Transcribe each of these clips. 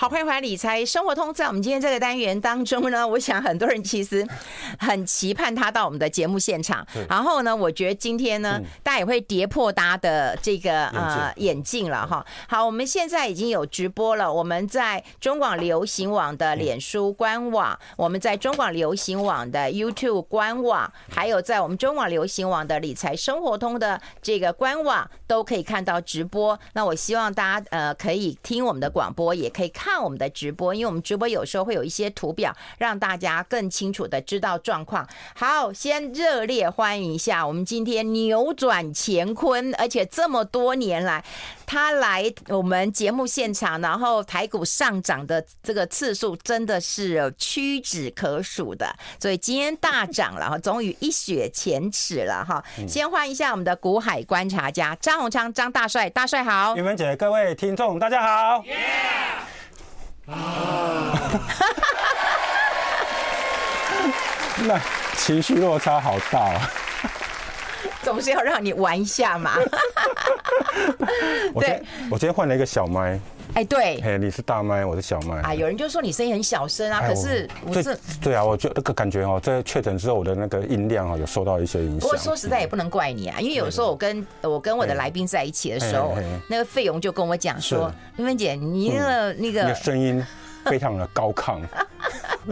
好，欢迎回来理财生活通。在我们今天这个单元当中呢，我想很多人其实很期盼他到我们的节目现场。然后呢，我觉得今天呢，大家也会跌破大家的这个呃眼镜了哈。好，我们现在已经有直播了，我们在中广流行网的脸书官网，我们在中广流行网的 YouTube 官网，还有在我们中广流行网的理财生活通的这个官网，都可以看到直播。那我希望大家呃可以听我们的广播，也可以看。看我们的直播，因为我们直播有时候会有一些图表，让大家更清楚的知道状况。好，先热烈欢迎一下我们今天扭转乾坤，而且这么多年来他来我们节目现场，然后台股上涨的这个次数真的是屈指可数的，所以今天大涨了哈，终于一雪前耻了哈。先欢迎一下我们的股海观察家张宏昌张大帅，大帅好，你们姐，各位听众大家好。Yeah! 啊，那情绪落差好大啊！总是要让你玩一下嘛。我对，我今天换了一个小麦。哎，对，嘿，你是大麦，我是小麦。啊，有人就说你声音很小声啊，可是我是对啊，我就那个感觉哦，在确诊之后，我的那个音量啊，有受到一些影响。不过说实在也不能怪你啊，因为有时候我跟我跟我的来宾在一起的时候，那个费勇就跟我讲说，英芬姐，你那个那个声音非常的高亢。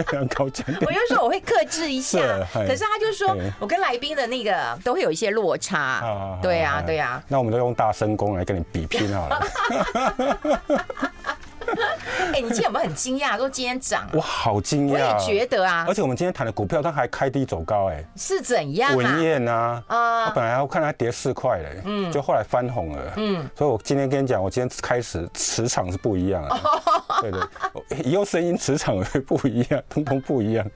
非常高强，我就说我会克制一下，可是他就说我跟来宾的那个都会有一些落差，对啊，对啊。那我们都用大声功来跟你比拼好了。哎，你今天有没有很惊讶？说今天涨，我好惊讶，我也觉得啊。而且我们今天谈的股票，它还开低走高，哎，是怎样？文燕啊，啊，本来我看它跌四块嘞，嗯，就后来翻红了，嗯，所以我今天跟你讲，我今天开始磁场是不一样的，对对，以后声音磁场也会不一样，通通不一样。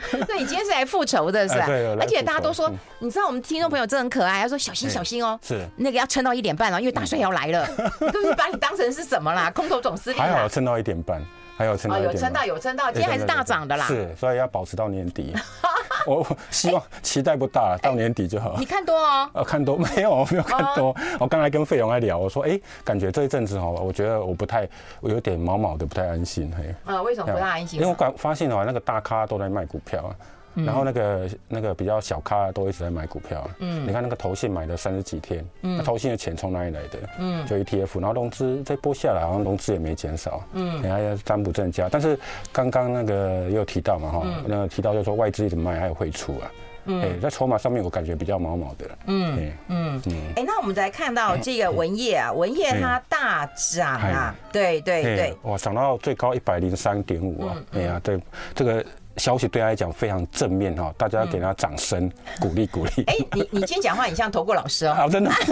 那你今天是来复仇的，是吧？对，而且大家都说，你知道我们听众朋友真的很可爱，他说小心小心哦，是那个要撑到一点半了，因为大帅要来了，就是把你当成是什么啦？空头总司令。还好撑到一点半，还有撑到有撑到有撑到，今天还是大涨的啦。是，所以要保持到年底。我希望期待不大，到年底就好。你看多哦？呃，看多没有？我没有看多。我刚才跟费勇在聊，我说，哎，感觉这一阵子哈，我觉得我不太，我有点毛毛的，不太安心。嘿，啊，为什么不太安心？因为我感发现的话，那个大咖都在卖股票啊。然后那个那个比较小咖都一直在买股票，嗯，你看那个投信买了三十几天，嗯，那投信的钱从哪里来的？嗯，就 ETF，然后融资这波下来好像融资也没减少，嗯，然后要占不正加，但是刚刚那个又提到嘛哈，那个提到就是说外资一直卖还有汇出啊，嗯，在筹码上面我感觉比较毛毛的，嗯嗯。嗯，哎，那我们再看到这个文业啊，文业它大涨啊，对对对，哇，涨到最高一百零三点五啊，哎呀，对这个。消息对他来讲非常正面哈，大家要给他掌声鼓励鼓励。哎，你你今天讲话很像投顾老师哦。好，真的。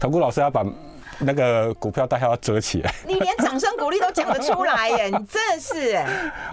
投顾老师要把那个股票代号要折起来。你连掌声鼓励都讲得出来耶，你真的是。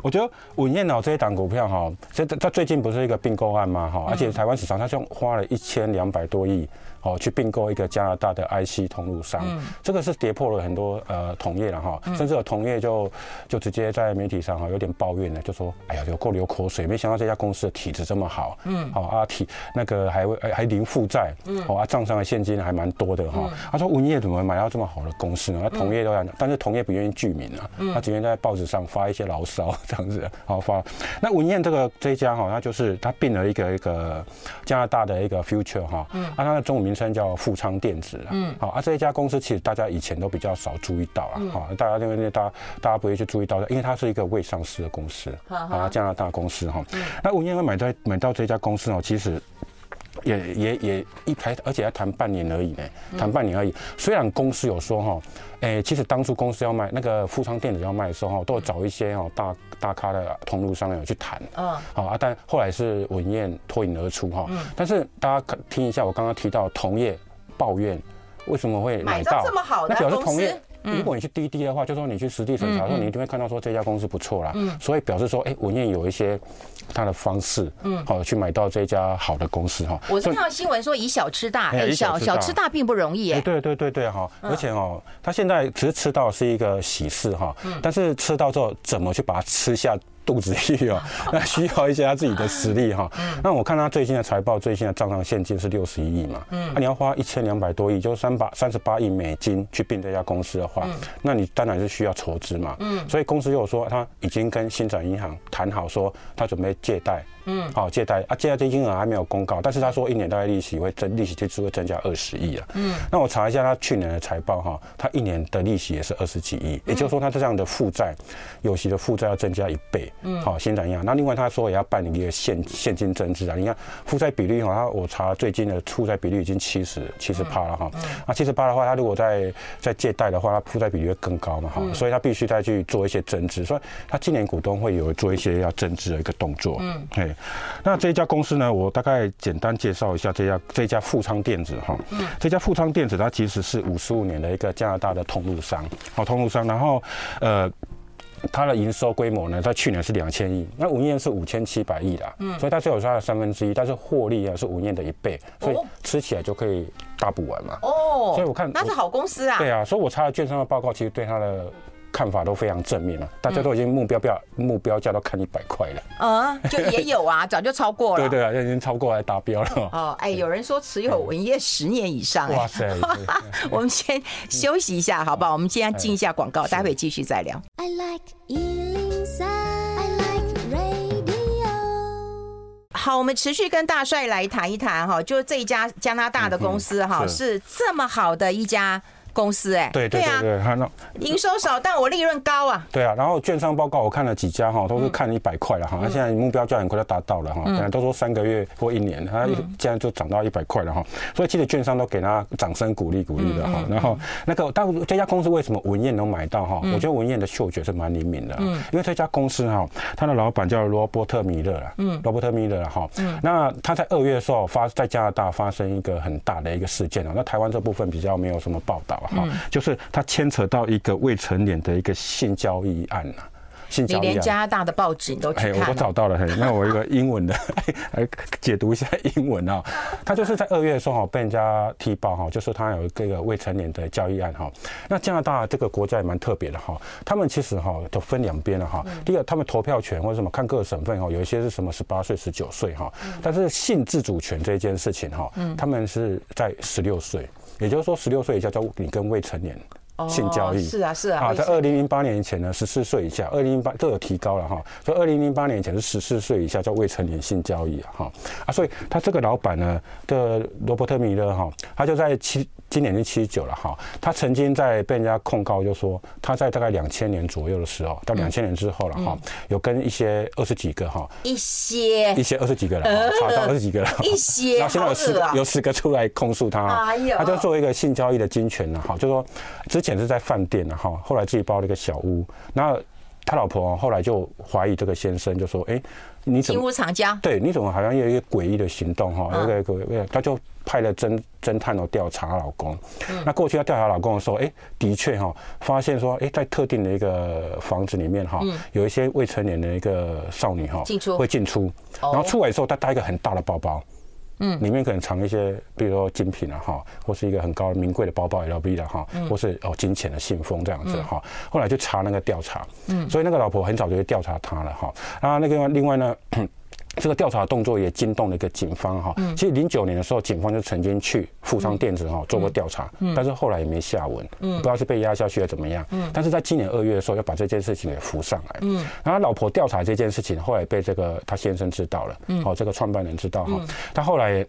我觉得稳燕脑这一档股票哈，这它最近不是一个并购案吗？哈，而且台湾市场它就花了一千两百多亿。哦，去并购一个加拿大的 IC 通路商，嗯、这个是跌破了很多呃同业了哈，甚至有同业就就直接在媒体上哈有点抱怨了，就说哎呀有够流口水，没想到这家公司的体质这么好，嗯，好啊体那个还会还零负债，嗯，好啊账上的现金还蛮多的哈，他说文业怎么买到这么好的公司呢？那同业都在，但是同业不愿意具名啊，他只愿在报纸上发一些牢骚这样子，好发。那文曄这个这一家哈，他就是他并了一个一个加拿大的一个 Future 哈，嗯，啊他的中文名。名称叫富昌电子，嗯，好啊，这一家公司其实大家以前都比较少注意到了，好，大家因为大家大家不会去注意到，因为它是一个未上市的公司，啊，加拿大公司哈，那文曄会买到买到这家公司哦，其实也也也一开，而且还谈半年而已呢，谈半年而已。虽然公司有说哈，哎，其实当初公司要卖那个富昌电子要卖的时候哈，都有找一些哈大大咖的通路商有去谈，嗯，好啊，但后来是文燕脱颖而出哈，但是大家听一下，我刚刚提到同业抱怨为什么会买到这么好的公司。如果你去滴滴的话，就说你去实地审查的时候，你一定会看到说这家公司不错啦。嗯，所以表示说，哎，文燕有一些他的方式，嗯，好去买到这家好的公司哈。我是看到新闻说以小吃大，哎，小小吃大并不容易哎。对对对对哈，而且哦，他现在其实吃到是一个喜事哈，但是吃到之后怎么去把它吃下肚子里哦，那需要一些他自己的实力哈。那我看他最新的财报，最新的账上现金是六十一亿嘛。嗯。那你要花一千两百多亿，就是三百三十八亿美金去并这家公司的话，那你当然是需要筹资嘛。嗯。所以公司又说他已经跟新展银行谈好，说他准备借贷。嗯。好，借贷啊，借贷的金额还没有公告，但是他说一年大概利息会增，利息支出会增加二十亿啊。嗯。那我查一下他去年的财报哈，他一年的利息也是二十几亿，也就是说他这样的负债，有息的负债要增加一倍。嗯，好，先怎样？那另外他说也要办理一个现现金增资啊。你看负债比率哈，他我查最近的负债比率已经七十七十八了哈。那七十八的话，他如果在在借贷的话，他负债比率会更高嘛哈。所以他必须再去做一些增资，所以他今年股东会有做一些要增资的一个动作。嗯，哎，那这一家公司呢，我大概简单介绍一下这家这家富昌电子哈。嗯，这家富昌电子它其实是五十五年的一个加拿大的通路商，哦通路商，然后呃。它的营收规模呢，在去年是两千亿，那五燕是五千七百亿的，嗯，所以它只有它的三分之一，但是获利啊是五燕的一倍，所以吃起来就可以大补完嘛，哦，所以我看那是好公司啊，对啊，所以我查了券商的报告，其实对它的。看法都非常正面了，大家都已经目标标目标价都看一百块了。嗯，就也有啊，早就超过了。对对啊，已经超过来达标了。哦，哎，有人说持有文业十年以上。哇塞！我们先休息一下，好不好？我们今天进一下广告，待会继续再聊。I like 103, I like radio。好，我们持续跟大帅来谈一谈哈，就这一家加拿大的公司哈，是这么好的一家。公司哎，对对对对，看到营收少，但我利润高啊。对啊，然后券商报告我看了几家哈，都是看一百块了哈，那现在目标价很快就达到了哈，本来都说三个月或一年，它现在就涨到一百块了哈，所以其实券商都给他掌声鼓励鼓励的哈。然后那个，但这家公司为什么文燕能买到哈？我觉得文燕的嗅觉是蛮灵敏的，嗯因为这家公司哈，他的老板叫罗伯特米勒了，嗯，罗伯特米勒哈，嗯那他在二月的时候发在加拿大发生一个很大的一个事件啊，那台湾这部分比较没有什么报道。哈，就是他牵扯到一个未成年的一个性交易案呐，性交易案。你连加拿大的报纸你都去看，我都找到了。那我一个英文的来 解读一下英文啊，他就是在二月的时候哈被人家踢爆哈，就是他有一个未成年的交易案哈。那加拿大这个国家也蛮特别的哈，他们其实哈都分两边了哈。第一个，他们投票权或者什么看各个省份哈，有一些是什么十八岁、十九岁哈，但是性自主权这件事情哈，他们是在十六岁。也就是说，十六岁以下叫你跟未成年性交易。是啊，是啊。啊，在二零零八年以前呢，十四岁以下，二零零八都有提高了哈。所以二零零八年以前是十四岁以下叫未成年性交易啊哈啊，所以他这个老板呢的罗伯特米勒哈，他就在七。今年已经七十九了哈，他曾经在被人家控告，就说他在大概两千年左右的时候，到两千年之后了哈，有跟一些二十几个哈，一些。一些二十几个人查到二十几个人，一些，然后现在有十个有十个出来控诉他，他就作为一个性交易的金权呢哈，就说之前是在饭店呢哈，后来自己包了一个小屋，那他老婆后来就怀疑这个先生，就说哎，你怎么？对，你怎么好像有一个诡异的行动哈？那个个他就。派了侦侦探哦调查老公，那过去要调查老公的时候，哎，的确哈，发现说，哎，在特定的一个房子里面哈，有一些未成年的一个少女哈，会进出，然后出来的时候，她带一个很大的包包，嗯，里面可能藏一些，比如说精品啊哈，或是一个很高名贵的包包 LV 的哈，或是哦金钱的信封这样子哈，后来就查那个调查，嗯，所以那个老婆很早就去调查他了哈，啊，那个另外呢。这个调查动作也惊动了一个警方哈。其实零九年的时候，警方就曾经去富商电子哈做过调查，但是后来也没下文，不知道是被压下去了怎么样。但是在今年二月的时候，要把这件事情给浮上来。然后他老婆调查这件事情，后来被这个他先生知道了，哦，这个创办人知道哈。他后来。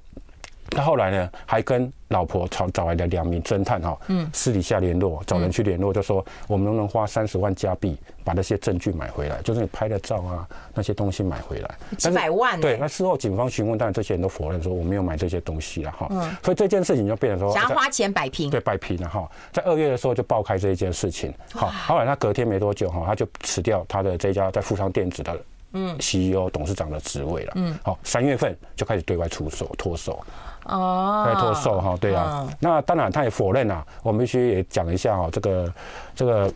他后来呢，还跟老婆找找来的两名侦探哈，嗯，私底下联络，找人去联络，就说我们能不能花三十万加币把那些证据买回来，就是你拍的照啊那些东西买回来，几百万。对，那事后警方询问，当然这些人都否认说我没有买这些东西了哈。嗯，所以这件事情就变成说想要花钱摆平，对，摆平了哈。在二月的时候就爆开这一件事情，好，后来他隔天没多久哈，他就辞掉他的这家在富商电子的嗯。CEO 董事长的职位了，嗯，好，三月份就开始对外出手脱手。哦，在脱售哈，对啊，那当然他也否认啊，我们必须也讲一下哈，这个这个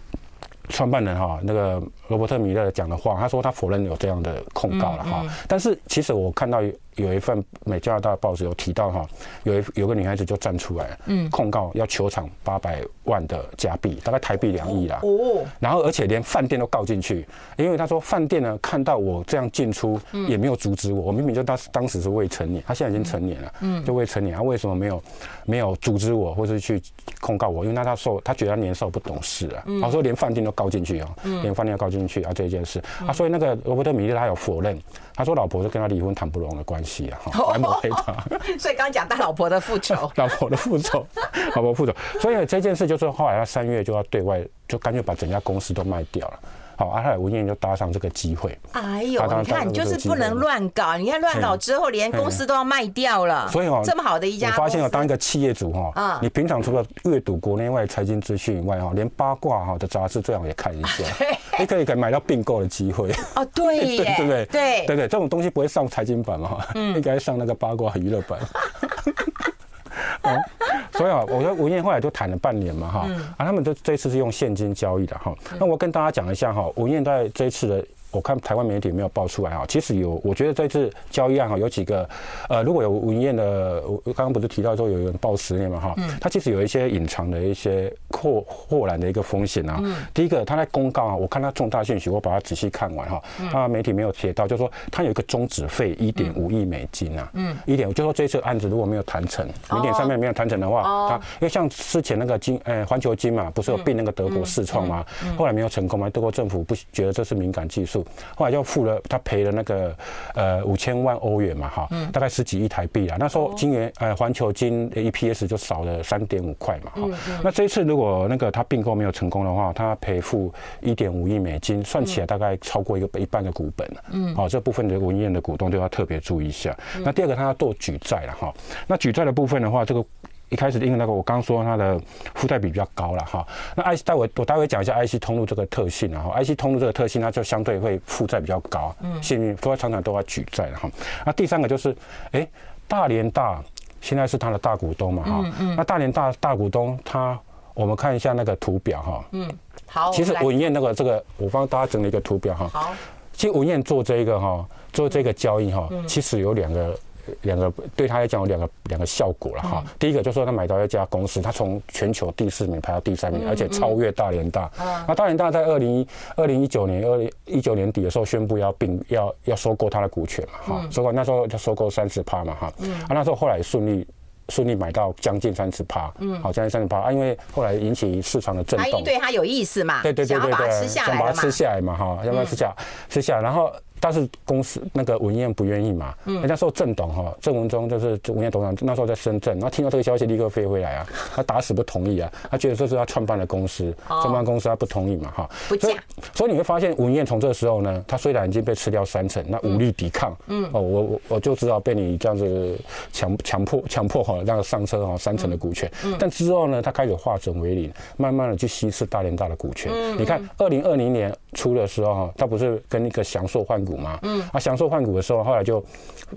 创办人哈，那个罗伯特米勒讲的话，他说他否认有这样的控告了哈，但是其实我看到。有一份美加拿大的报纸有提到哈，有一有个女孩子就站出来，嗯，控告要球场八百万的加币，大概台币两亿啦。哦。然后而且连饭店都告进去，因为他说饭店呢看到我这样进出，也没有阻止我，我明明就当当时是未成年，他现在已经成年了，嗯，就未成年，他为什么没有没有阻止我，或是去控告我？因为那他受他觉得他年少不懂事啊，他说连饭店都告进去哦，连饭店都告进去啊这件事。啊，所以那个罗伯特米利他有否认，他说老婆是跟他离婚谈不拢的关系啊，哈，来抹黑他。所以刚刚讲他老婆的复仇，老婆的复仇，老婆复仇，所以这件事就是后来他三月就要对外，就干脆把整家公司都卖掉了。好，阿泰文艳就搭上这个机会。哎呦，你看，你就是不能乱搞。你看乱搞之后，连公司都要卖掉了。所以哦，这么好的一家，我发现哦，当一个企业主哈，啊，你平常除了阅读国内外财经资讯以外哈，连八卦哈的杂志最好也看一下。你可以可以买到并购的机会。哦，对，对对对对对，这种东西不会上财经版嘛，应该上那个八卦娱乐版。所以啊，我跟文燕后来就谈了半年嘛，哈，啊，他们这这次是用现金交易的哈。那我跟大家讲一下哈，文燕在这一次的。我看台湾媒体没有报出来啊，其实有，我觉得这次交易案哈有几个，呃，如果有文彦的，我刚刚不是提到说有人报十年嘛哈，他其实有一些隐藏的一些或或然的一个风险啊。第一个，他在公告啊，我看他重大讯息，我把它仔细看完哈，他媒体没有写到，就是说他有一个终止费一点五亿美金啊，嗯，一点，就说这次案子如果没有谈成，零点上面没有谈成的话，他因为像之前那个金，呃，环球金嘛，不是有并那个德国世创吗？后来没有成功嘛，德国政府不觉得这是敏感技术。后来就付了，他赔了那个呃五千万欧元嘛，哈，大概十几亿台币啊。那时候今年呃环球金的 EPS 就少了三点五块嘛，哈。那这一次如果那个他并购没有成功的话，他赔付一点五亿美金，算起来大概超过一个一半的股本了。嗯，好，这部分的文彦的股东就要特别注意一下。那第二个他要做举债了哈。那举债的部分的话，这个。一开始因为那个我刚说它的负债比比较高了哈，那 IC 待会我待会讲一下 IC 通路这个特性然后 IC 通路这个特性它就相对会负债比较高，嗯，幸运所以常常都要举债哈。那第三个就是，哎，大连大现在是它的大股东嘛哈，嗯嗯。那大连大大股东它，我们看一下那个图表哈，嗯，好，其实文燕那个这个我帮大家整理一个图表哈，好，其实文燕做这个哈，做这个交易哈，其实有两个。两个对他来讲有两个两个效果了哈。第一个就是说他买到一家公司，他从全球第四名排到第三名，而且超越大连大。那大连大在二零二零一九年二零一九年底的时候宣布要并要要收购他的股权嘛哈，收购那时候就收购三十趴嘛哈。啊那时候后来顺利顺利买到将近三十趴，嗯，好将近三十趴。啊，因为后来引起市场的震动，对他有意思嘛，对对对对对，想把它吃下来嘛哈，要不要吃下吃下，然后。但是公司那个文彦不愿意嘛，嗯，那时候郑董哈，郑文忠就是文彦董事长，那时候在深圳，然后听到这个消息立刻飞回来啊，他打死不同意啊，他觉得这是他创办的公司，创办公司他不同意嘛哈，不讲，所以你会发现文彦从这个时候呢，他虽然已经被吃掉三成，那无力抵抗，嗯，哦，我我我就知道被你这样子强强迫强迫哈，让他上车哈三成的股权，嗯，但之后呢，他开始化整为零，慢慢的去稀释大连大的股权，嗯，你看二零二零年初的时候哈，他不是跟那个祥硕换股嘛，嗯，啊，享受换股的时候，后来就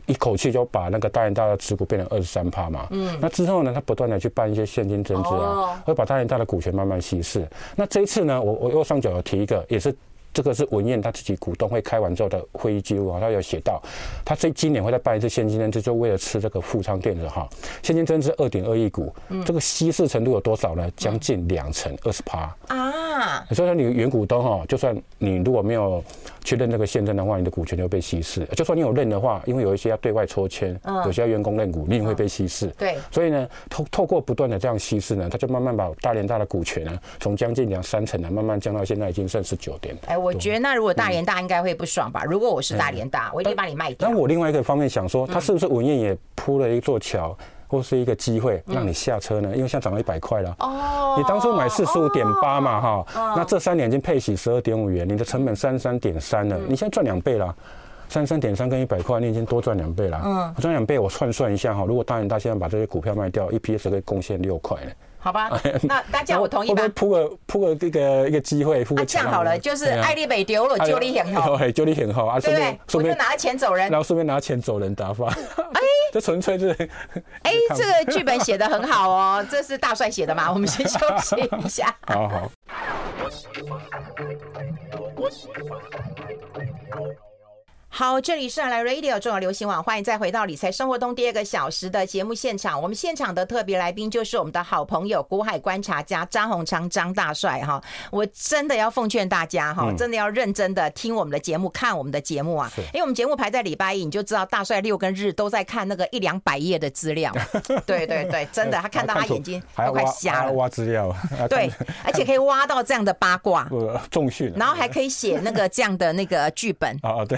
一口气就把那个大联大的持股变成二十三趴嘛，嗯，那之后呢，他不断的去办一些现金增资啊，会把大联大的股权慢慢稀释。那这一次呢，我我右上角有提一个，也是。这个是文燕他自己股东会开完之后的会议记录啊，他有写到，他这今年会再办一次现金增资，就为了吃这个富昌电子哈，现金增资二点二亿股，这个稀释程度有多少呢？将近两成，二十趴啊！所以说你原股东哈，就算你如果没有去认这个现增的话，你的股权就被稀释；就算你有认的话，因为有一些要对外抽签，有些要员工认股，你也会被稀释。对，所以呢，透透过不断的这样稀释呢，他就慢慢把大连大的股权呢，从将近两三成呢，慢慢降到现在已经剩十九点。哎我觉得那如果大连大应该会不爽吧？如果我是大连大，我一定把你卖掉。那我另外一个方面想说，他是不是文艳也铺了一座桥，或是一个机会让你下车呢？因为现在涨了一百块了。哦。你当初买四十五点八嘛，哈。那这三年已经配息十二点五元，你的成本三十三点三了，你现在赚两倍了。三十三点三跟一百块，你已经多赚两倍了。嗯。赚两倍，我算算一下哈，如果大元大现在把这些股票卖掉，EPS 可以贡献六块呢。好吧，那大家我同意吧。铺个铺个这个一个机会，铺个这样好了，就是爱丽北丢了，就你很好，就你很好啊，对不对？我就拿钱走人，然后顺便拿钱走人打发。哎，这纯粹是，哎，这个剧本写的很好哦，这是大帅写的嘛？我们先休息一下。好 好。好，这里是来 Radio 重要流行网，欢迎再回到理财生活通第二个小时的节目现场。我们现场的特别来宾就是我们的好朋友股海观察家张鸿昌张大帅哈。我真的要奉劝大家哈，真的要认真的听我们的节目，看我们的节目啊，因为我们节目排在礼拜一，你就知道大帅六跟日都在看那个一两百页的资料。对对对，真的，他看到他眼睛都快瞎了。挖资料，对，而且可以挖到这样的八卦，重训，然后还可以写那个这样的那个剧本。啊啊，对。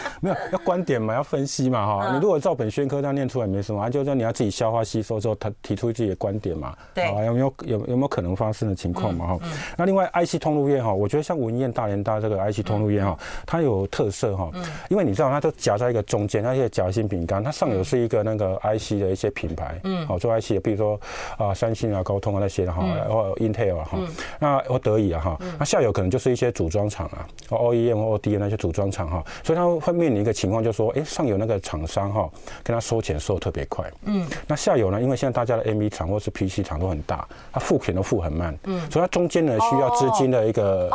没有要观点嘛，要分析嘛，哈、嗯。你如果照本宣科这样念出来没什么，啊，就是你要自己消化吸收之后，他提出自己的观点嘛。对。啊，有没有有有没有可能发生的情况嘛？哈、那另外，IC 通路业哈，我觉得像文燕、大连大这个 IC 通路业哈，嗯、它有特色哈。嗯。因为你知道，它都夹在一个中间，那些夹心饼干，它上游是一个那个 IC 的一些品牌，嗯。好，做 IC 的，比如说啊，三星啊、高通啊那些的哈，或 Intel 啊哈。嗯。那或德以啊哈，那下游可能就是一些组装厂啊，OEM 或 ODM 那些组装厂哈，所以它会面临一个情况，就是说，哎，上游那个厂商哈，跟他收钱收得特别快，嗯，那下游呢，因为现在大家的 M V 厂或是 PC 厂都很大，他付钱都付很慢，嗯，所以它中间呢需要资金的一个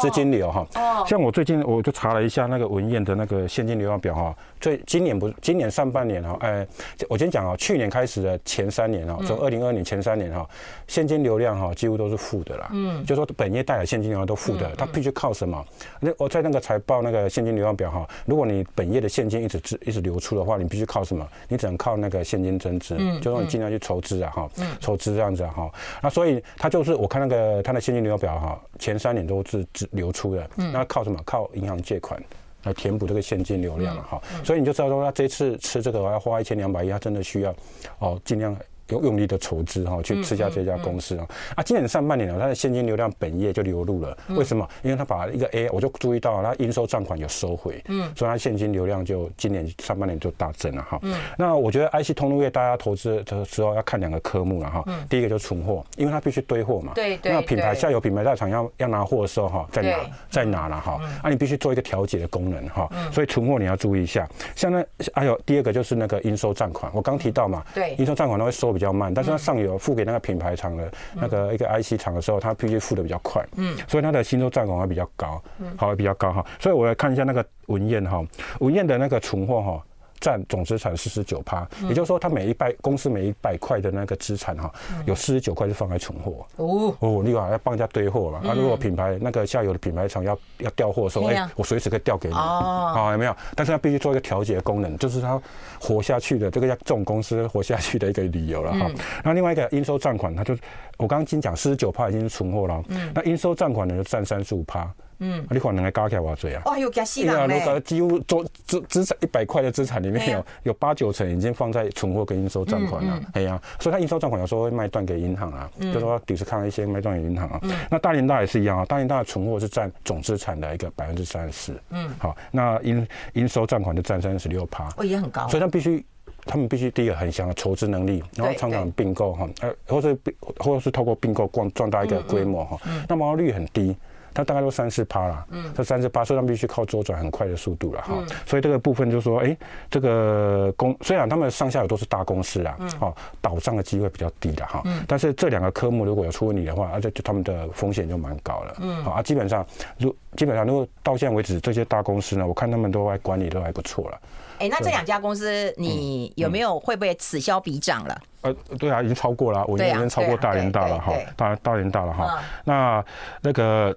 资金流哈，哦，像我最近我就查了一下那个文燕的那个现金流量表哈，所以今年不，今年上半年哈，哎，我先讲啊，去年开始的前三年哈，从二零二年前三年哈，现金流量哈几乎都是负的啦，嗯，就说本业带来现金流量都负的，它必须靠什么？那我在那个财报那个现金流量表哈，如果你本业的现金一直支一直流出的话，你必须靠什么？你只能靠那个现金增值，嗯，就说你尽量去筹资啊，哈，筹资这样子哈。那所以它就是我看那个它的现金流表哈，前三年都是支流出的，嗯，那靠什么？靠银行借款来填补这个现金流量哈。所以你就知道说，他这次吃这个我要花一千两百亿，他真的需要哦，尽量。有用力的筹资哈，去吃下这家公司啊！啊，今年上半年呢，它的现金流量本业就流入了。为什么？因为它把一个 A，我就注意到它应收账款有收回，嗯，所以它现金流量就今年上半年就大增了哈。嗯，那我觉得 IC 通路业大家投资的时候要看两个科目了哈。嗯，第一个就是存货，因为它必须堆货嘛。对对。那品牌下游品牌大厂要要拿货的时候哈，在哪在哪了哈？啊，你必须做一个调节的功能哈。嗯。所以存货你要注意一下。像那还有第二个就是那个应收账款，我刚提到嘛。对。应收账款它会收比较慢，但是它上游付给那个品牌厂的那个一个 IC 厂的时候，它必须付的比较快，嗯，所以它的应收占款会比较高，嗯，好，会比较高哈。所以我来看一下那个文燕哈，文燕的那个存货哈。占总资产四十九趴，也就是说，它每一百公司每一百块的那个资产哈，有四十九块是放在存货。哦哦，另外要帮人家堆货嘛。啊，如果品牌那个下游的品牌厂要要调货的时候，哎，我随时可以调给你。哦，啊，有没有？但是它必须做一个调节功能，就是它活下去的这个叫这种公司活下去的一个理由了哈。那另外一个应收账款，它就我刚刚已经讲四十九趴已经是存货了。嗯，那应收账款呢就占三十五趴。嗯，你可能还加起来多少啊？哇，又加死人嘞！如果几乎做资资产一百块的资产里面有有八九成已经放在存货跟应收账款了，哎呀，所以它应收账款有时候会卖断给银行啊，就说抵是看一些卖断给银行啊。那大连大也是一样啊，大连大的存货是占总资产的一个百分之三十。嗯，好，那应应收账款就占三十六趴，哦，也很高。所以他必须，他们必须第一个很强的筹资能力，然后常常并购哈，呃，或者或是透过并购壮壮大一个规模哈，那毛利率很低。它大概都三四趴了，嗯，这三四趴，所以他们必须靠周转很快的速度了哈。嗯、所以这个部分就是说，哎、欸，这个公虽然他们上下游都是大公司啦，嗯，好，倒账的机会比较低的哈，嗯，但是这两个科目如果有出问题的话，而且就他们的风险就蛮高了，嗯，好啊，基本上如基本上如果到现在为止这些大公司呢，我看他们都还管理都还不错了。哎、欸，那这两家公司你有没有会不会此消彼长了？呃，对啊，已经超过了，我已经超过大连大了哈，大大连大了哈，那那个。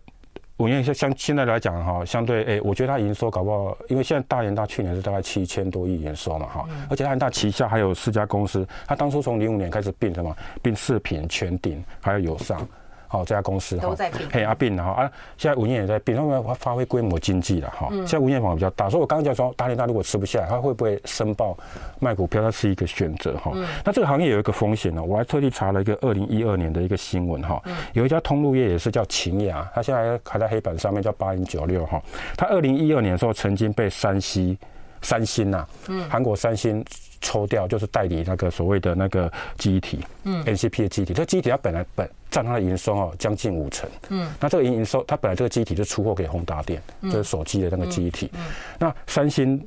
文曄像像现在来讲哈，相对哎，我觉得它营收搞不好，因为现在大研大去年是大概七千多亿营收嘛哈，而且大研大旗下还有四家公司，它当初从零五年开始并什么，并视频、全鼎还有友尚。好，这家公司哈，嘿阿并了哈啊，现在文彦也在变，他们发挥规模经济了哈。现在文曄房比较大，所以我刚刚讲说，大连大如果吃不下来，他会不会申报卖股票？它是一个选择哈。那这个行业有一个风险呢，我还特地查了一个二零一二年的一个新闻哈，有一家通路业也是叫秦雅，它现在还在黑板上面叫八零九六哈，它二零一二年的时候曾经被山西三星呐，嗯，韩国三星。抽掉就是代理那个所谓的那个记忆体，嗯，NCP 的记忆体，这个记忆体它本来本占它的营收哦将近五成，嗯，那这个营收它本来这个记忆体就出货给宏达电，就是手机的那个记忆体，嗯，那三星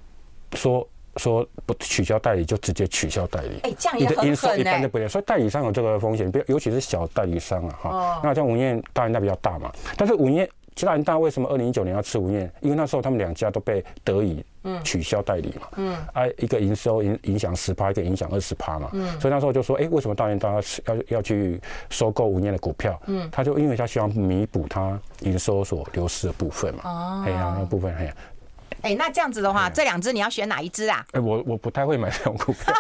说说不取消代理就直接取消代理，哎，这样也很狠，你的一般就不对，所以代理商有这个风险，尤其是小代理商啊，哈，那像文燕大人大比较大嘛，但是文曄。大联大为什么二零一九年要吃文燕？因为那时候他们两家都被德仪取消代理嘛，嗯，啊，一个营收影影响十趴，一个影响二十趴嘛，嗯，所以那时候就说，哎，为什么大连大要要要去收购五年的股票？嗯，他就因为他希望弥补他营收所流失的部分嘛，哦，哎呀，那部分哎呀。哎、欸，那这样子的话，这两只你要选哪一只啊？哎、欸，我我不太会买这种股票。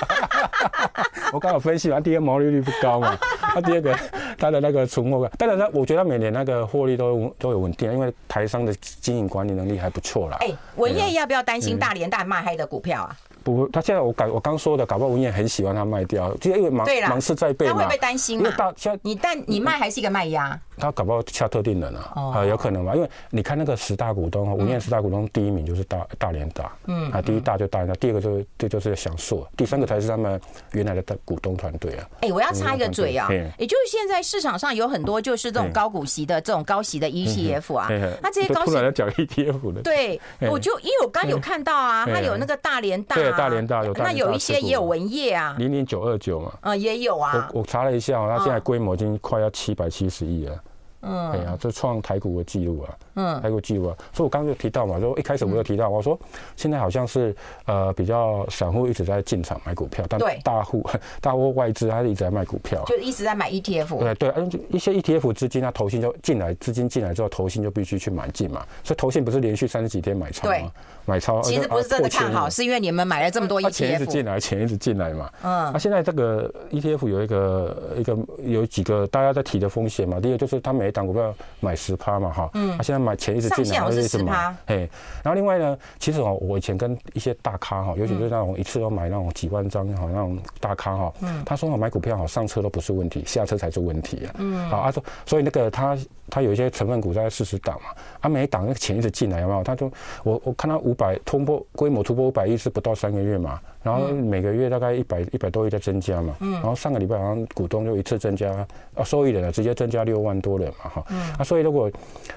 我刚好分析完，第一个毛利率不高嘛，那第二个它的那个存货，当然它我觉得它每年那个获利都都有稳定，因为台商的经营管理能力还不错啦。哎、欸，文曄要不要担心大连大卖黑的股票啊？不，他现在我改我刚说的，搞不好文彦很喜欢他卖掉，就因为忙忙事在背嘛。他会不会担心嘛？因为大现在你但你卖还是一个卖压。他搞不好下特定人啊，啊，有可能吧？因为你看那个十大股东，五年十大股东第一名就是大大连大，嗯，啊，第一大就大连大，第二个就是这就是享硕，第三个才是他们原来的大股东团队啊。哎，我要插一个嘴啊，也就是现在市场上有很多就是这种高股息的这种高息的 ETF 啊，那这些高息突然讲 ETF 的，对，我就因为我刚有看到啊，它有那个大连大，对，大连大有，那有一些也有文业啊，零零九二九嘛，嗯，也有啊，我我查了一下，它现在规模已经快要七百七十亿了。嗯，哎呀，这创台股的记录啊，嗯，台股记录啊，所以我刚刚就提到嘛，就一开始我就提到，我说现在好像是呃比较散户一直在进场买股票，但大户 大户外资他一直在卖股票，就一直在买 ETF。对对，嗯，一些 ETF 资金它投信就进来，资金进来之后，投信就必须去买进嘛，所以投信不是连续三十几天买超吗？买超其实不是真的看好，是因为你们买了这么多 ETF，钱一直进来，钱一直进来嘛。嗯，那现在这个 ETF 有一个一个有几个大家在提的风险嘛，第一个就是它每一档股票买。十趴嘛哈，嗯，他现在买钱一直进来，还是一直买，哎，然后另外呢，其实哦，我以前跟一些大咖哈，尤其是那种一次要买那种几万张哈，那种大咖哈，嗯，他说哦，买股票好上车都不是问题，下车才是问题啊，嗯，好，他说，所以那个他他有一些成分股在四十档嘛，啊，每一档那个钱一直进来有没有？他说我我看他五百突破规模突破五百亿是不到三个月嘛。然后每个月大概一百一百多亿在增加嘛，嗯，然后上个礼拜好像股东就一次增加，啊，受益人啊直接增加六万多人嘛，哈，嗯，啊，所以如果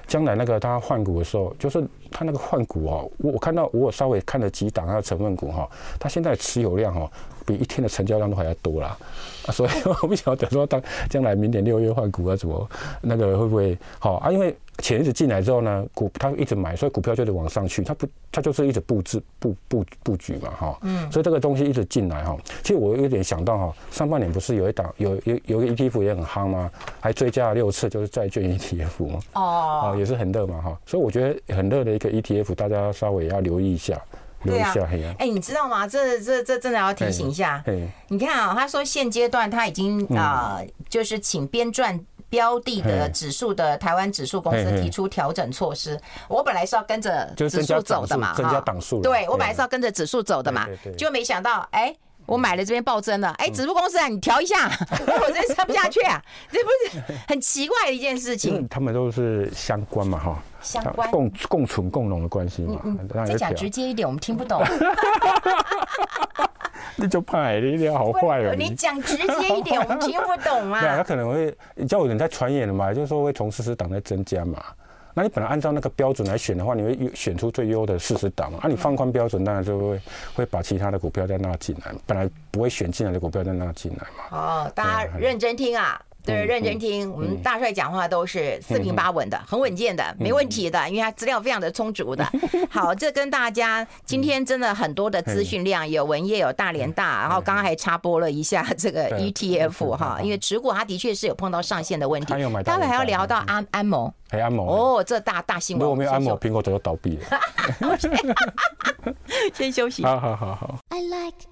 将来那个他换股的时候，就是他那个换股哦，我我看到我稍微看了几档他的成分股哈，他现在持有量哈比一天的成交量都还要多啦，啊，所以 我不晓得说当将来明年六月换股啊怎么那个会不会好啊？因为钱一直进来之后呢，股它一直买，所以股票就得往上去，它不它就是一直布置布布布局嘛，哈，嗯，所以这个东西一直进来哈。其实我有点想到哈，上半年不是有一档有有有个 ETF 也很夯吗？还追加了六次，就是债券 ETF 嘛，哦，也是很热嘛，哈。所以我觉得很热的一个 ETF，大家稍微要留意一下，留意一下。哎、啊，你知道吗？这这这真的要提醒一下。你看啊，他说现阶段他已经啊、呃，就是请编撰。标的的指数的台湾指数公司提出调整措施，我本来是要跟着指数走的嘛，增加档数。对，我本来是要跟着指数走的嘛，就没想到，哎，我买了这边暴增了，哎，指数公司啊，你调一下，我真撑不下去啊，这不是很奇怪的一件事情？他们都是相关嘛，哈，相关共共存共荣的关系嘛。再讲直接一点，我们听不懂。那就怕你这样好坏哦！你讲直接一点，我们听不懂啊。对啊，他可能会叫有人在传言的嘛，就是说会从四十档在增加嘛。那你本来按照那个标准来选的话，你会选出最优的四十档嘛。啊，你放宽标准，当然就会会把其他的股票再纳进来，本来不会选进来的股票再纳进来嘛。哦，大家认真听啊。对，认真听，我们大帅讲话都是四平八稳的，很稳健的，没问题的，因为他资料非常的充足的。好，这跟大家今天真的很多的资讯量，有文业，有大连大，然后刚刚还插播了一下这个 ETF 哈，因为持股它的确是有碰到上限的问题。待会还要聊到安安谋，哎，安谋哦，这大大新闻。如果没有安谋，苹果早就倒闭了。先休息。好好好好。I like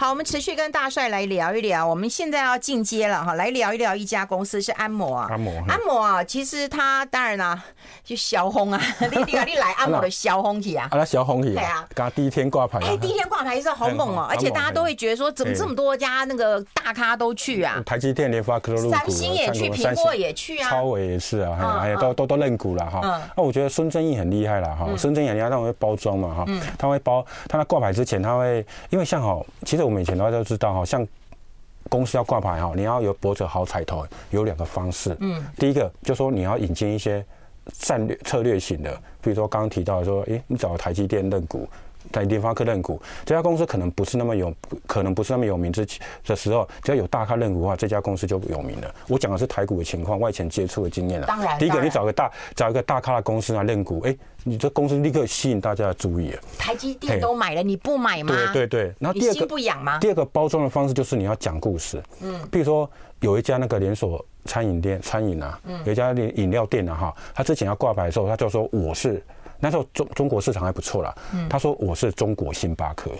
好，我们持续跟大帅来聊一聊。我们现在要进阶了哈，来聊一聊一家公司是安摩啊。安摩，安摩啊，其实他当然啦，就小红啊，你你你来安摩的 小红起啊，啊，小红起，对啊，刚第一天挂牌，哎，第一天挂牌是好猛哦，而且大家都会觉得说，怎么这么多家那个大咖都去啊？台积电、联发科、三星也去，苹果也去啊，超伟也是啊，哎呀，都都都认股了哈。那我觉得孙正义很厉害了哈，孙正义人家他会包装嘛哈，他会包，他在挂牌之前他会，因为像好，其实我们以前大家都知道。好像公司要挂牌哈，你要有博者好彩头，有两个方式。嗯，第一个就是说你要引进一些战略策略型的，比如说刚刚提到说，诶，你找台积电认股，在联发科认股，这家公司可能不是那么有，可能不是那么有名之的时候，只要有大咖认股的话，这家公司就有名了。我讲的是台股的情况，外前接触的经验了。当然，第一个你找个大找一个大咖的公司来认股，哎，你这公司立刻吸引大家的注意了。台积电都买了，你不买吗？对对对。然后第二个心不痒吗？第二个包装的方式就是你要讲故事。嗯。比如说有一家那个连锁餐饮店，餐饮啊，有一家饮饮料店啊，哈，他之前要挂牌的时候，他就说我是。那时候中中国市场还不错啦，他说我是中国星巴克，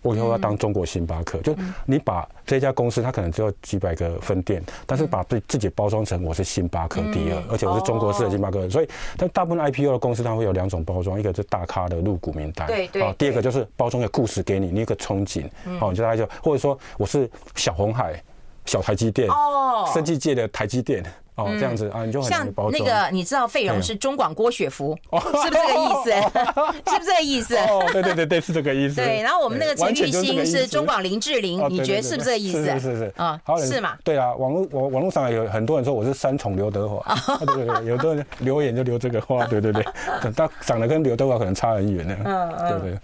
我以后要当中国星巴克。就你把这家公司，它可能只有几百个分店，但是把自自己包装成我是星巴克第二，而且我是中国式的星巴克。所以，但大部分 IPO 的公司它会有两种包装，一个是大咖的入股名单，对对。第二个就是包装个故事给你，你一个憧憬，好，你就大家就或者说我是小红海、小台积电哦，生技界的台积电。哦，这样子啊，你就很像那个，你知道费荣是中广郭雪芙，是不是这个意思？是不是这个意思？哦，对对对对，是这个意思。对，然后我们那个陈玉兴是中广林志玲，你觉得是不是这个意思？是是是啊，是嘛？对啊，网络网网络上有很多人说我是三重刘德华，对对对，有的人留言就留这个话，对对对，他 长得跟刘德华可能差很远呢，嗯对对。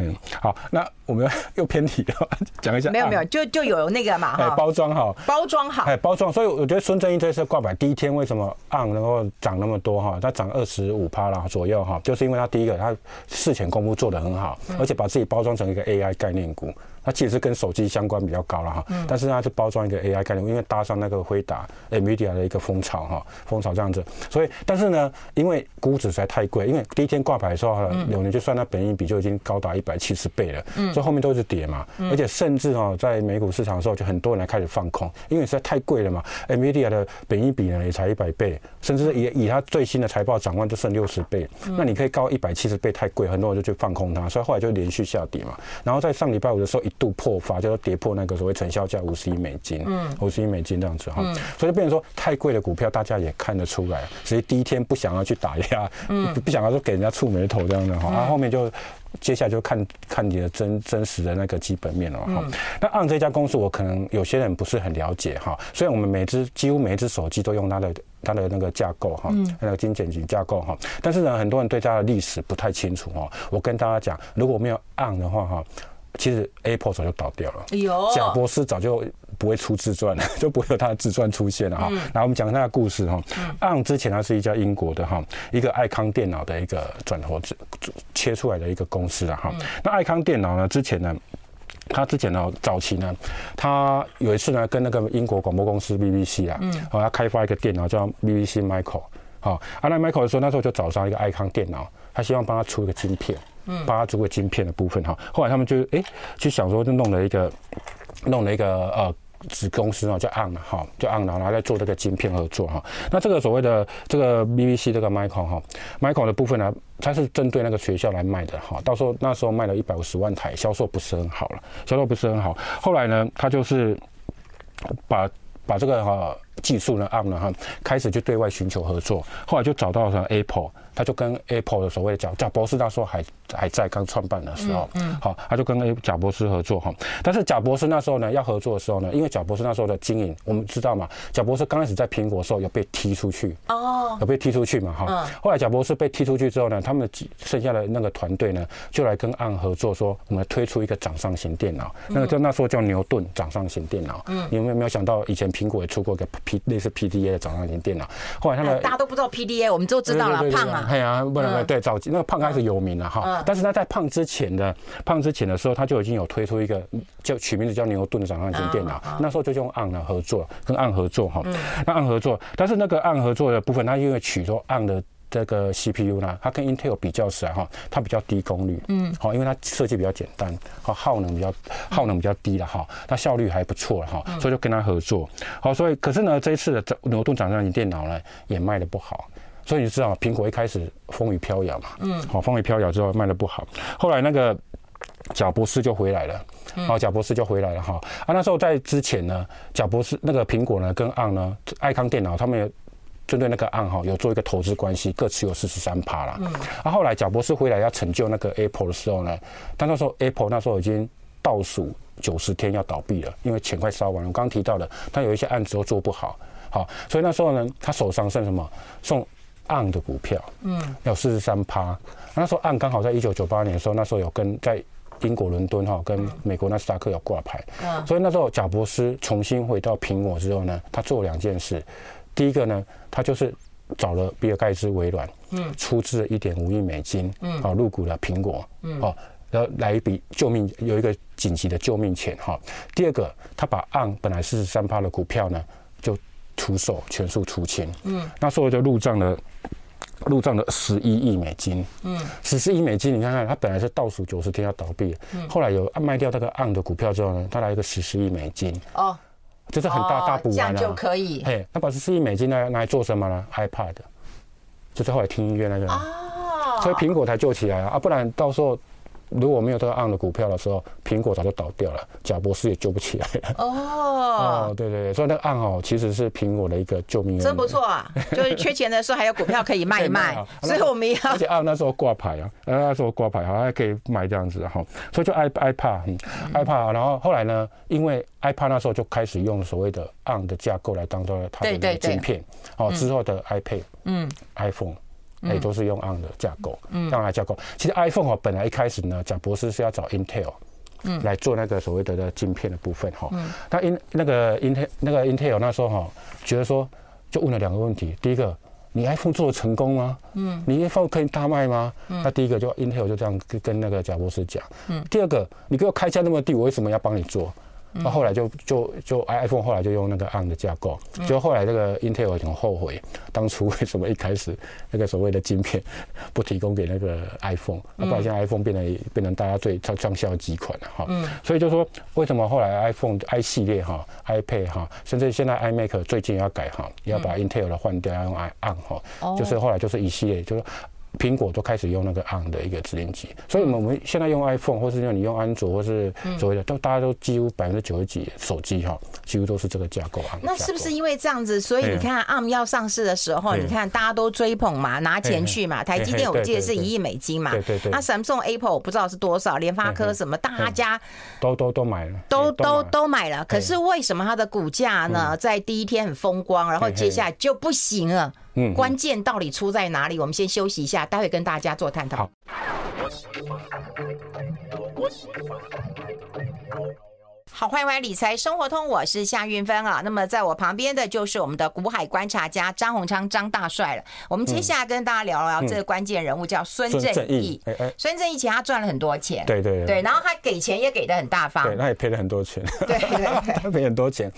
嗯，好，那我们 又偏题了，讲一下。没有没有，就就有那个嘛哈，包装好，包装好，哎，包装。所以我觉得孙正义这次挂牌第一天为什么 ARM 能够涨那么多哈？它涨二十五趴啦左右哈，就是因为它第一个它事前功夫做得很好，而且把自己包装成一个 AI 概念股。它其实是跟手机相关比较高了哈，但是它是包装一个 AI 概念，因为搭上那个辉达 NVIDIA 的一个风潮哈，风潮这样子，所以但是呢，因为估值实在太贵，因为第一天挂牌的时候，有人就算它本益比就已经高达一百七十倍了，嗯。所以后面都是跌嘛，而且甚至哦，在美股市场的时候，就很多人来开始放空，因为实在太贵了嘛，NVIDIA 的本益比呢也才一百倍，甚至以以它最新的财报展望就剩六十倍，那你可以高一百七十倍太贵，很多人就去放空它，所以后来就连续下跌嘛，然后在上礼拜五的时候一。度破发，就是跌破那个所谓成交价五十亿美金，嗯，五十亿美金这样子哈，所以就变成说太贵的股票，大家也看得出来，所以第一天不想要去打压，嗯，不想要说给人家触眉头这样的哈，然后后面就接下来就看看你的真真实的那个基本面了哈。那 ARM 这家公司，我可能有些人不是很了解哈，虽然我们每只几乎每一只手机都用它的它的那个架构哈，那个精简型架构哈，但是呢，很多人对它的历史不太清楚哈。我跟大家讲，如果没有 ARM 的话哈。其实 Apple 早就倒掉了，贾博士早就不会出自传了，就不会有他的自传出现了哈。然后我们讲他的故事哈。之前它是一家英国的哈，一个爱康电脑的一个转投资切出来的一个公司了哈。那爱康电脑呢，之前呢，他之前呢早期呢，他有一次呢跟那个英国广播公司 BBC 啊，嗯，好，他开发一个电脑叫 BBC Micro，好，啊那 Micro 的时候，那时候就找上一个爱康电脑，他希望帮他出一个晶片。嗯，帮他做个晶片的部分哈，后来他们就哎，就想说就弄了一个，弄了一个呃子公司啊，叫 ARM 哈，叫 ARM 然后来做这个晶片合作哈。那这个所谓的这个 BBC 这个 Micro 哈，Micro 的部分呢，它是针对那个学校来卖的哈。到时候那时候卖了一百五十万台，销售不是很好了，销售不是很好。后来呢，他就是把把这个哈技术呢 ARM 呢哈，开始就对外寻求合作，后来就找到了 Apple。他就跟 Apple 的所谓的贾贾博士那时候还还在刚创办的时候，嗯，好，他就跟 A 贾博士合作哈。但是贾博士那时候呢要合作的时候呢，因为贾博士那时候的经营，我们知道嘛，贾博士刚开始在苹果的时候有被踢出去，哦，有被踢出去嘛哈。后来贾博士被踢出去之后呢，他们剩下的那个团队呢，就来跟 ARM 合作，说我们推出一个掌上型电脑，那个叫那时候叫牛顿掌上型电脑。嗯，你有没有想到以前苹果也出过一个 P 类似 PDA 的掌上型电脑？后来他们大家都不知道 PDA，我们都知道了，胖啊。对啊，不能对早期那个胖开始有名了哈，但是他在胖之前的胖之前的时候，他就已经有推出一个叫取名字叫牛顿的掌上型电脑，那时候就用 ARM 来合作，跟 ARM 合作哈，那 ARM 合作，但是那个 ARM 合作的部分，它因为取说 ARM 的这个 CPU 呢，它跟 Intel 比较起来哈，它比较低功率，嗯，好，因为它设计比较简单，好，耗能比较耗能比较低了哈，它效率还不错了哈，所以就跟他合作，好，所以可是呢，这一次的牛顿掌上型电脑呢，也卖得不好。所以你知道，苹果一开始风雨飘摇嘛，嗯，好，风雨飘摇之后卖的不好，后来那个贾博士就回来了，好，贾博士就回来了哈，啊，那时候在之前呢，贾博士那个苹果呢跟 ARM 呢，爱康电脑他们也针对那个 ARM 哈有做一个投资关系，各持有四十三趴啦，嗯，啊，后来贾博士回来要成就那个 Apple 的时候呢，但那时候 Apple 那时候已经倒数九十天要倒闭了，因为钱快烧完了，我刚刚提到了，他有一些案子都做不好，好，所以那时候呢，他手上剩什么？送 ARM 的股票，嗯，有四十三趴。那时候 ARM 刚好在一九九八年的时候，那时候有跟在英国伦敦哈跟美国纳斯达克有挂牌，嗯，所以那时候贾伯斯重新回到苹果之后呢，他做两件事，第一个呢，他就是找了比尔盖茨、微软，嗯，出资了一点五亿美金，嗯，啊，入股了苹果，嗯，哦，然后来一笔救命，有一个紧急的救命钱哈。第二个，他把 ARM 本来四十三趴的股票呢，就出售，全数出清，嗯，那所以就入账了。入账了十一亿美金，嗯，十四亿美金，你看看，它本来是倒数九十天要倒闭，嗯，后来有卖掉那个 ARM 的股票之后呢，它来一个十四亿美金，哦，这是很大大补完了，这样就可以，嘿，那把十四亿美金拿拿来做什么呢？iPad，就是后来听音乐那个，哦，所以苹果才救起来啊，啊，不然到时候。如果没有这个 ARM 的股票的时候，苹果早就倒掉了，贾博士也救不起来了。哦，哦，对对对，所以那个 on 哦，其实是苹果的一个救命。真不错啊，就是缺钱的时候还有股票可以卖一卖。所以我们要，而且 on 那时候挂牌啊，那时候挂牌好像还可以卖这样子哈。所以就 i iPad，嗯，iPad，然后后来呢，因为 iPad 那时候就开始用所谓的 ARM 的架构来当做它的晶片。哦，之后的 iPad，嗯，iPhone。也都是用 ARM 的架构，嗯，这样来架构。其实 iPhone 哦，本来一开始呢，贾博士是要找 Intel，嗯，来做那个所谓的的晶片的部分哈。那 In 那个 Intel 那个 Intel 那时候哈，觉得说就问了两个问题：第一个，你 iPhone 做的成功吗？嗯，你 iPhone 可以大卖吗？那第一个就 Intel 就这样跟跟那个贾博士讲。嗯，第二个，你给我开价那么低，我为什么要帮你做？那后来就就就 iPhone 后来就用那个 ARM 的架构，就后来那个 Intel 也很后悔，当初为什么一开始那个所谓的晶片不提供给那个 iPhone，那不然现在 iPhone 变成变成大家最畅畅销的几款了哈。所以就说为什么后来 iPhone i 系列哈 iPad 哈，甚至现在 iMac 最近要改哈，也要把 Intel 的换掉，要用 ARM 哈，就是后来就是一系列就是。苹果都开始用那个 ARM 的一个指令集，所以我们现在用 iPhone，或是用你用安卓，或是所谓的，都大家都几乎百分之九十几手机哈，几乎都是这个架构啊。那是不是因为这样子，所以你看 ARM 要上市的时候，你看大家都追捧嘛，拿钱去嘛。台积电我记得是一亿美金嘛，对对对。那 Samsung、Apple 我不知道是多少，联发科什么，大家都都都买了，都都都买了。可是为什么它的股价呢，在第一天很风光，然后接下来就不行了？嗯，关键到底出在哪里？我们先休息一下，待会跟大家做探讨。好。好，欢迎回来理财生活通，我是夏运芬啊。那么在我旁边的就是我们的股海观察家张鸿昌张大帅了。我们接下来跟大家聊聊这个关键人物叫孙正义。孙正义其实他赚了很多钱，对对对，然后他给钱也给的很大方，对，他也赔了很多钱，对赔很多钱。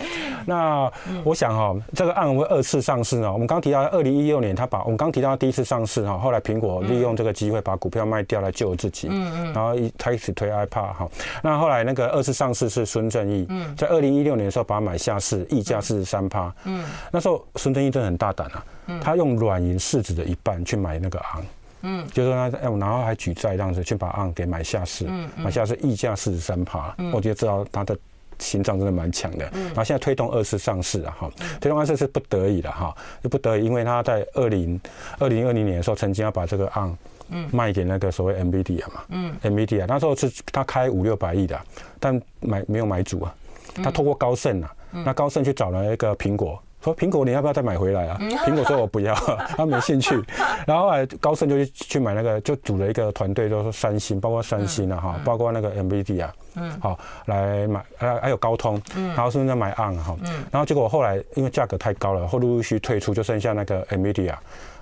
那我想哈，这个 ARM 会二次上市呢。我们刚提到二零一六年，他把我们刚提到第一次上市哈，后来苹果利用这个机会把股票卖掉来救自己，嗯嗯，然后一开始推 iPad 哈。那后来那个二次上市是孙正义，在二零一六年的时候把它买下市，溢价四十三趴。嗯，那时候孙正义真的很大胆啊，他用软银市值的一半去买那个 ARM，嗯，就是说他哎，然后还举债这样子去把 ARM 给买下市，买下市溢价四十三趴，我就知道他的心脏真的蛮强的。然后现在推动二次上市啊，哈，推动二次是不得已的哈，就不得已，因为他在二零二零二零年的时候曾经要把这个 ARM。嗯，卖给那个所谓 NVIDIA 嘛，嗯，NVIDIA 那时候是他开五六百亿的，但买没有买主啊，他透过高盛啊，那高盛去找了一个苹果，说苹果你要不要再买回来啊？苹果说我不要，他没兴趣，然后后来高盛就去去买那个，就组了一个团队，就是三星，包括三星啊哈，包括那个 NVIDIA，嗯，好来买，还还有高通，嗯，然后顺便再买 ARM 哈，嗯，然后结果后来因为价格太高了，后陆陆续续退出，就剩下那个 NVIDIA。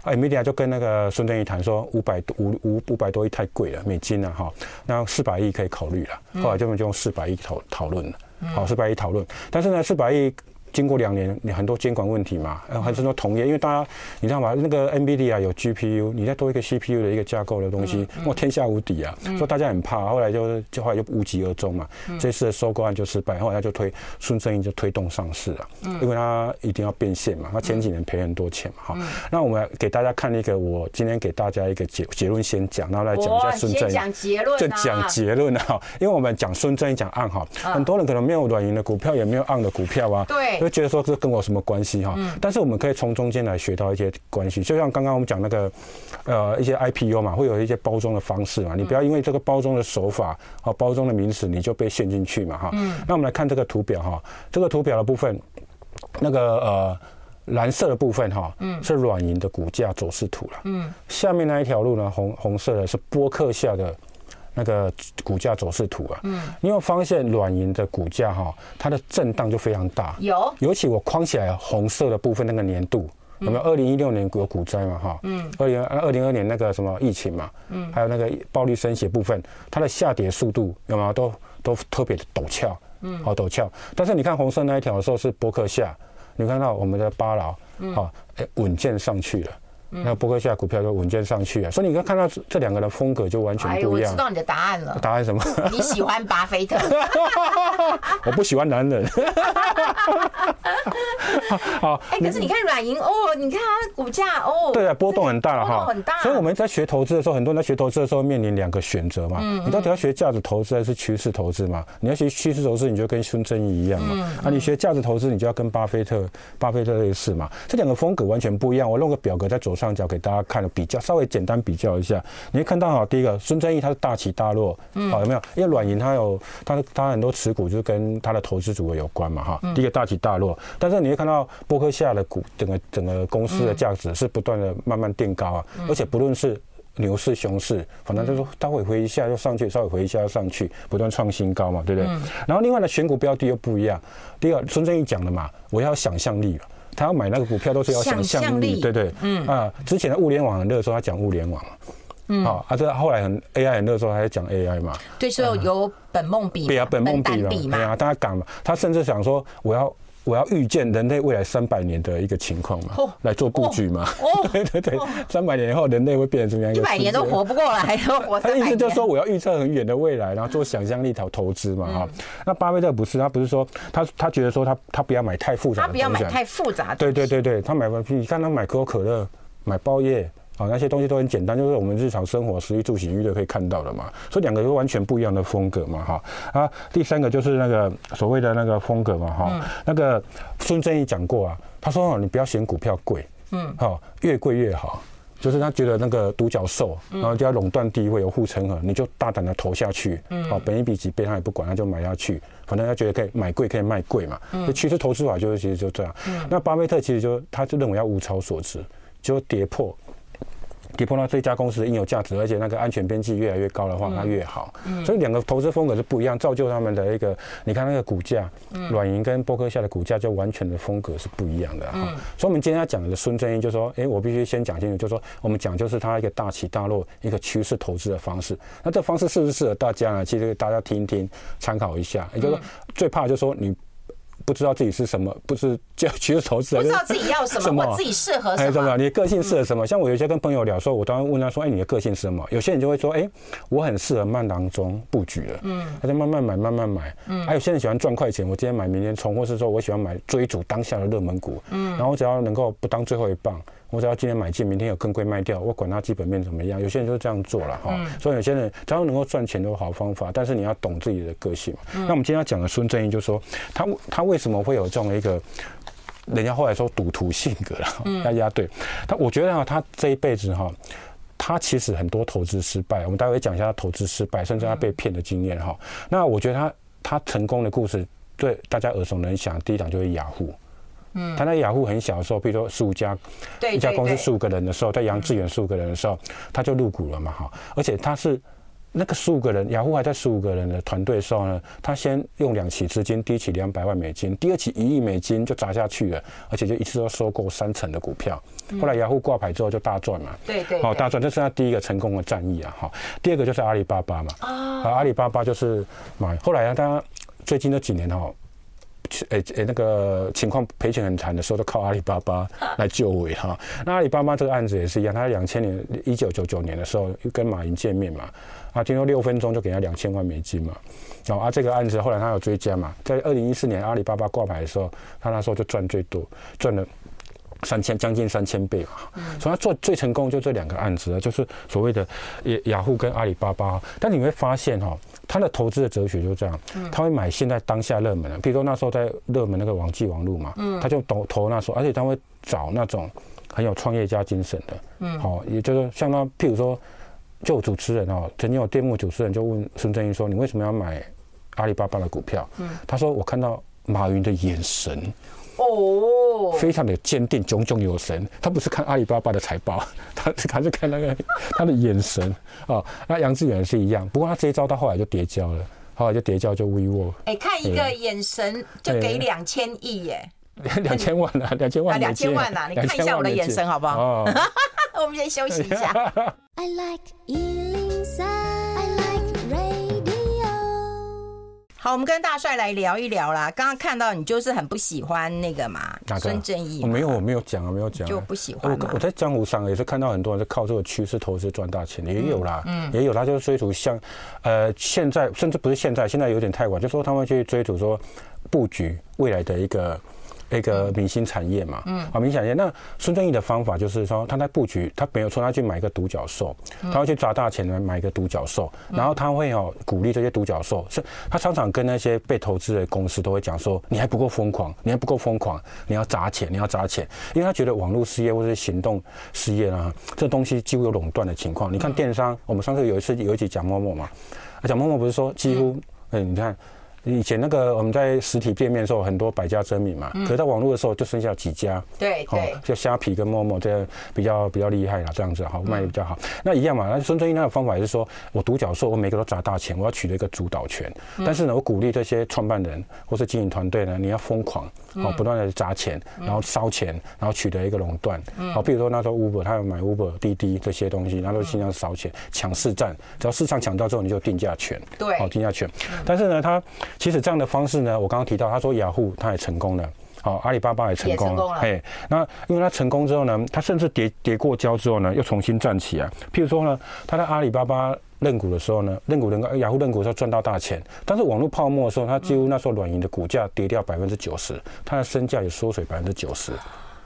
哎，Media 就跟那个孙正义谈说，五百多五五五百多亿太贵了，美金啊哈，那四百亿可以考虑了。后来就就用四百亿讨讨论了，好，四百亿讨论，但是呢，四百亿。经过两年，你很多监管问题嘛，还是说同业，因为大家你知道吗？那个 NVIDIA 有 GPU，你再多一个 CPU 的一个架构的东西，哇，天下无敌啊！所以大家很怕，后来就就后来就无疾而终嘛。这次的收购案就失败，后来他就推孙正义就推动上市了，因为他一定要变现嘛。他前几年赔很多钱嘛，哈。那我们给大家看一个，我今天给大家一个结结论先讲，然后来讲一下孙正义。讲结论，就讲结论哈。因为我们讲孙正义讲 ARM 哈，很多人可能没有软银的股票，也没有 ARM 的股票啊。对。会觉得说这跟我什么关系哈？但是我们可以从中间来学到一些关系，就像刚刚我们讲那个，呃，一些 IPO 嘛，会有一些包装的方式嘛，你不要因为这个包装的手法和包装的名词，你就被陷进去嘛哈。那我们来看这个图表哈，这个图表的部分，那个呃。蓝色的部分哈，嗯，是软银的股价走势图了，嗯，下面那一条路呢，红红色的是波克下的那个股价走势图啊，嗯，你有发现软银的股价哈，它的震荡就非常大，有，尤其我框起来红色的部分那个年度，有没有？二零一六年有股灾嘛，哈，嗯，二零二零二年那个什么疫情嘛，嗯，还有那个暴力升息部分，它的下跌速度有没有？都都特别的陡峭，嗯，好陡峭，但是你看红色那一条的时候是博客下。你看到我们的巴劳，好，哎，稳健上去了。那波克夏股票就稳健上去啊，所以你刚看到这两个的风格就完全不一样。我知道你的答案了。答案什么？你喜欢巴菲特？我不喜欢男人。好，哎，可是你看软银哦，你看它的股价哦，对啊，波动很大了哈，很大。所以我们在学投资的时候，很多人在学投资的时候面临两个选择嘛，你到底要学价值投资还是趋势投资嘛？你要学趋势投资，你就跟孙正义一样嘛，啊，你学价值投资，你就要跟巴菲特、巴菲特类似嘛，这两个风格完全不一样。我弄个表格在左。上角给大家看了比较，稍微简单比较一下，你会看到哈，第一个孙正义他是大起大落，好有没有？因为软银他有他的他很多持股就是跟他的投资组合有关嘛哈。第一个大起大落，但是你会看到波克夏的股整个整个公司的价值是不断的慢慢垫高啊，而且不论是牛市熊市，反正就是稍微回一下又上去，稍微回一下又上去，不断创新高嘛，对不对？然后另外呢选股标的又不一样。第二，孙正义讲的嘛，我要想象力。他要买那个股票都是要想象力，对对，嗯。啊，之前的物联网很热的时候，他讲物联网，嗯。啊，啊这后来很 AI 很热的时候，他在讲 AI 嘛，对，所以有本梦比，对啊，本梦比嘛，对啊，大家敢嘛，他甚至想说我要。我要预见人类未来三百年的一个情况嘛，来做布局嘛。哦，对对对，三百年以后人类会变成什么样？一百年都活不过来，活他的意思就是说，我要预测很远的未来，然后做想象力投投资嘛，哈。那巴菲特不是，他不是说他他觉得说他他不要买太复杂，他不要买太复杂的。对对对对，他买你看他买可口可乐，买包叶。啊，那些东西都很简单，就是我们日常生活食衣住行娱乐可以看到的嘛。所以两个都完全不一样的风格嘛，哈。啊，第三个就是那个所谓的那个风格嘛，哈。那个孙正义讲过啊，他说你不要嫌股票贵，嗯，好，越贵越好。就是他觉得那个独角兽，然后就要垄断地位，有护城河，你就大胆的投下去，嗯，好，本一比几倍他也不管，他就买下去，反正他觉得可以买贵可以卖贵嘛。嗯，其实投资法就是其实就这样。嗯，那巴菲特其实就他就认为要物超所值，就跌破。跌破到这家公司的应有价值，而且那个安全边际越来越高的话，那越好。所以两个投资风格是不一样，造就他们的一个，你看那个股价，软银跟波克夏的股价就完全的风格是不一样的哈。所以我们今天要讲的孙正义就说，哎，我必须先讲清楚，就是说我们讲就是他一个大起大落一个趋势投资的方式。那这方式适不适合大家呢？其实大家听一听，参考一下。也就是说，最怕就是说你。不知道自己是什么，不是就 其实投资，不知道自己要什么，我自己适合什么，什么？你的个性适合什么？像我有些跟朋友聊说，我当时问他说：“哎，你的个性是什么？”有些人就会说：“哎，我很适合慢当中布局的。”嗯，他就慢慢买，慢慢买。嗯，还有些人喜欢赚快钱，我今天买，明天冲，或是说我喜欢买追逐当下的热门股。嗯，然后只要能够不当最后一棒。我只要今天买进，明天有更贵卖掉，我管它基本面怎么样。有些人就是这样做了哈，所以有些人只要能够赚钱都有好方法，但是你要懂自己的个性。那我们今天要讲的孙正义就是说，他他为什么会有这种一个，人家后来说赌徒性格了，大家对他，我觉得啊，他这一辈子哈，他其实很多投资失败，我们待会讲一下他投资失败，甚至他被骗的经验哈。那我觉得他他成功的故事，对大家耳熟能详，第一档就是雅虎。嗯，他那雅虎很小的时候，比如说十五家，对，一家公司十五个人的时候，在杨致远十五个人的时候，他就入股了嘛，哈，而且他是那个十五个人，雅虎还在十五个人的团队的时候呢，他先用两期资金，第一期两百万美金，第二期一亿美金就砸下去了，而且就一次都收购三成的股票，后来雅虎挂牌之后就大赚嘛，对对，好大赚，这是他第一个成功的战役啊，哈，第二个就是阿里巴巴嘛，啊，阿里巴巴就是买，后来啊，他最近这几年哈。诶诶，那个情况赔钱很惨的时候，都靠阿里巴巴来救尾哈。那阿里巴巴这个案子也是一样，他两千年一九九九年的时候又跟马云见面嘛，啊，听说六分钟就给他两千万美金嘛。哦，啊，这个案子后来他有追加嘛，在二零一四年阿里巴巴挂牌的时候，他那时候就赚最多，赚了三千将近三千倍嘛。所以他做最成功就这两个案子，就是所谓的雅雅虎跟阿里巴巴。但你会发现哈。他的投资的哲学就是这样，他会买现在当下热门的，比如说那时候在热门那个网际网路嘛，他就投投那时候，而且他会找那种很有创业家精神的，嗯，好，也就是像他，譬如说，就主持人哦，曾经有电幕主持人就问孙正义说：“你为什么要买阿里巴巴的股票？”嗯，他说：“我看到马云的眼神。”哦，非常的坚定，炯炯有神。他不是看阿里巴巴的财报，他是他是看那个他的眼神啊。那杨致远是一样，不过他这一招到后来就跌跤了，后来就跌跤就 WeWork。哎，看一个眼神就给两千亿耶，两千万啊，两千万，两千万啊！你看一下我的眼神好不好？哦、我们先休息一下。I like 好，我们跟大帅来聊一聊啦。刚刚看到你就是很不喜欢那个嘛，孙正义。我没有，我没有讲啊，没有讲。就不喜欢。我我在江湖上也是看到很多人在靠这个趋势投资赚大钱，也有啦，嗯，也有他就是追逐像，呃，现在甚至不是现在，现在有点太晚，就说他们去追逐说布局未来的一个。那个明星产业嘛，嗯，啊，明星产业。那孙正义的方法就是说，他在布局，他没有说他去买一个独角兽，他会去砸大钱来买一个独角兽，然后他会哦鼓励这些独角兽，是他常常跟那些被投资的公司都会讲说，你还不够疯狂，你还不够疯狂，你要砸钱，你要砸钱，因为他觉得网络事业或者是行动事业啊，这东西几乎有垄断的情况。你看电商，我们上次有一次有一集讲陌陌嘛，啊，讲陌陌不是说几乎，哎，你看。以前那个我们在实体店面的时候，很多百家争鸣嘛，可是在网络的时候就剩下几家，对对，就虾皮跟 Momo 这样比较比较厉害了，这样子好卖的比较好。那一样嘛，那孙正义那个方法也是说，我独角兽，我每个都砸大钱，我要取得一个主导权。但是呢，我鼓励这些创办人或是经营团队呢，你要疯狂，哦，不断的砸钱，然后烧钱，然后取得一个垄断。好，比如说那时候 Uber，他要买 Uber、滴滴这些东西，然后尽量烧钱，抢市占，只要市场抢到之后，你就定价权，对，好定价权。但是呢，他其实这样的方式。呢，我刚刚提到，他说雅虎他也成功了，好，阿里巴巴也成功了，哎，那因为他成功之后呢，他甚至跌跌过跤之后呢，又重新站起来。譬如说呢，他在阿里巴巴认股的时候呢，认股认雅虎认股的时候赚到大钱，但是网络泡沫的时候，他几乎那时候软银的股价跌掉百分之九十，他的身价也缩水百分之九十，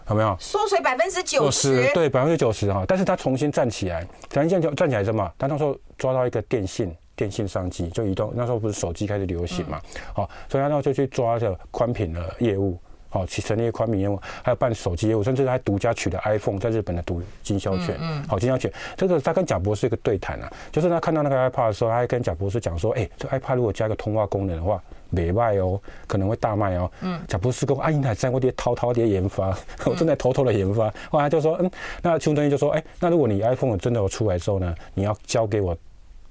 有没有？缩水百分之九十，对，百分之九十哈，但是他重新站起来，重新站站起来什么？他那时候抓到一个电信。电信商机就移动，那时候不是手机开始流行嘛，好、嗯，所以他那时候就去抓这宽频的业务，好，去成立宽频业务，还有办手机业务，甚至还独家取得 iPhone 在日本的独经销权，嗯，好、嗯，经销权。这个他跟贾博士一个对谈啊，就是他看到那个 iPad 的时候，他还跟贾博士讲说，哎、欸，这 iPad 如果加个通话功能的话，没卖哦，可能会大卖哦。嗯，贾博士跟我阿英还在我爹偷偷的研发，我正在偷偷的研发。后来他就说，嗯，那邱正义就说，哎、欸，那如果你 iPhone 真的有出来之后呢，你要交给我。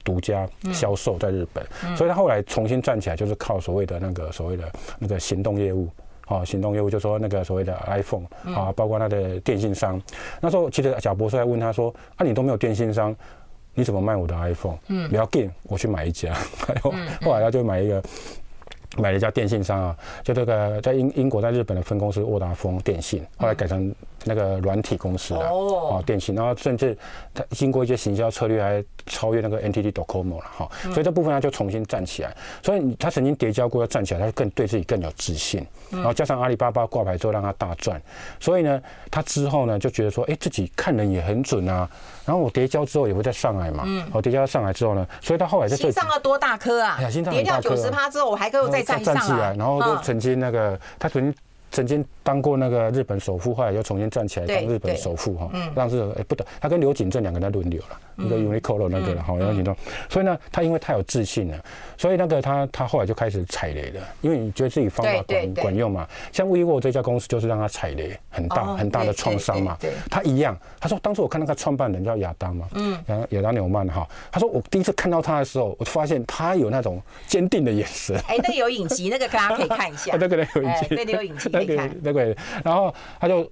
独家销售在日本，所以他后来重新站起来，就是靠所谓的那个所谓的那个行动业务，啊，行动业务就说那个所谓的 iPhone 啊，包括他的电信商。那时候其实贾博士还问他说：“啊，你都没有电信商，你怎么卖我的 iPhone？” 嗯，不要紧，我去买一家。后 后来他就买一个。买了一家电信商啊，就这个在英英国在日本的分公司沃达丰电信，后来改成那个软体公司啊哦，电信，然后甚至他经过一些行销策略，还超越那个 NTT Docomo 了哈，所以这部分他就重新站起来，所以他曾经跌跤过，要站起来，他更对自己更有自信，然后加上阿里巴巴挂牌之后让他大赚，所以呢，他之后呢就觉得说，哎，自己看人也很准啊，然后我跌跤之后也会再上来嘛，嗯，我跌跤上来之后呢，所以他后来在这上了多大颗啊，跌掉九十趴之后我还可以再。站起来，然后就曾经那个，他曾经曾经当过那个日本首富，后来又重新站起来当日本首富哈，让日本哎不得，他跟刘景正两个人在轮流了。一个 Uniqlo 那个了，好，然后行动，所以呢，他因为太有自信了，所以那个他他后来就开始踩雷了，因为你觉得自己方法管管用嘛，像 WeWork 这家公司就是让他踩雷很大很大的创伤嘛，他一样，他说当初我看那个创办人叫亚当嘛，嗯，亚当纽曼哈，他说我第一次看到他的时候，我就发现他有那种坚定的眼神，哎，那有影集，那个大家可以看一下，那个有影集，那个有影集可以看，那个，然后他就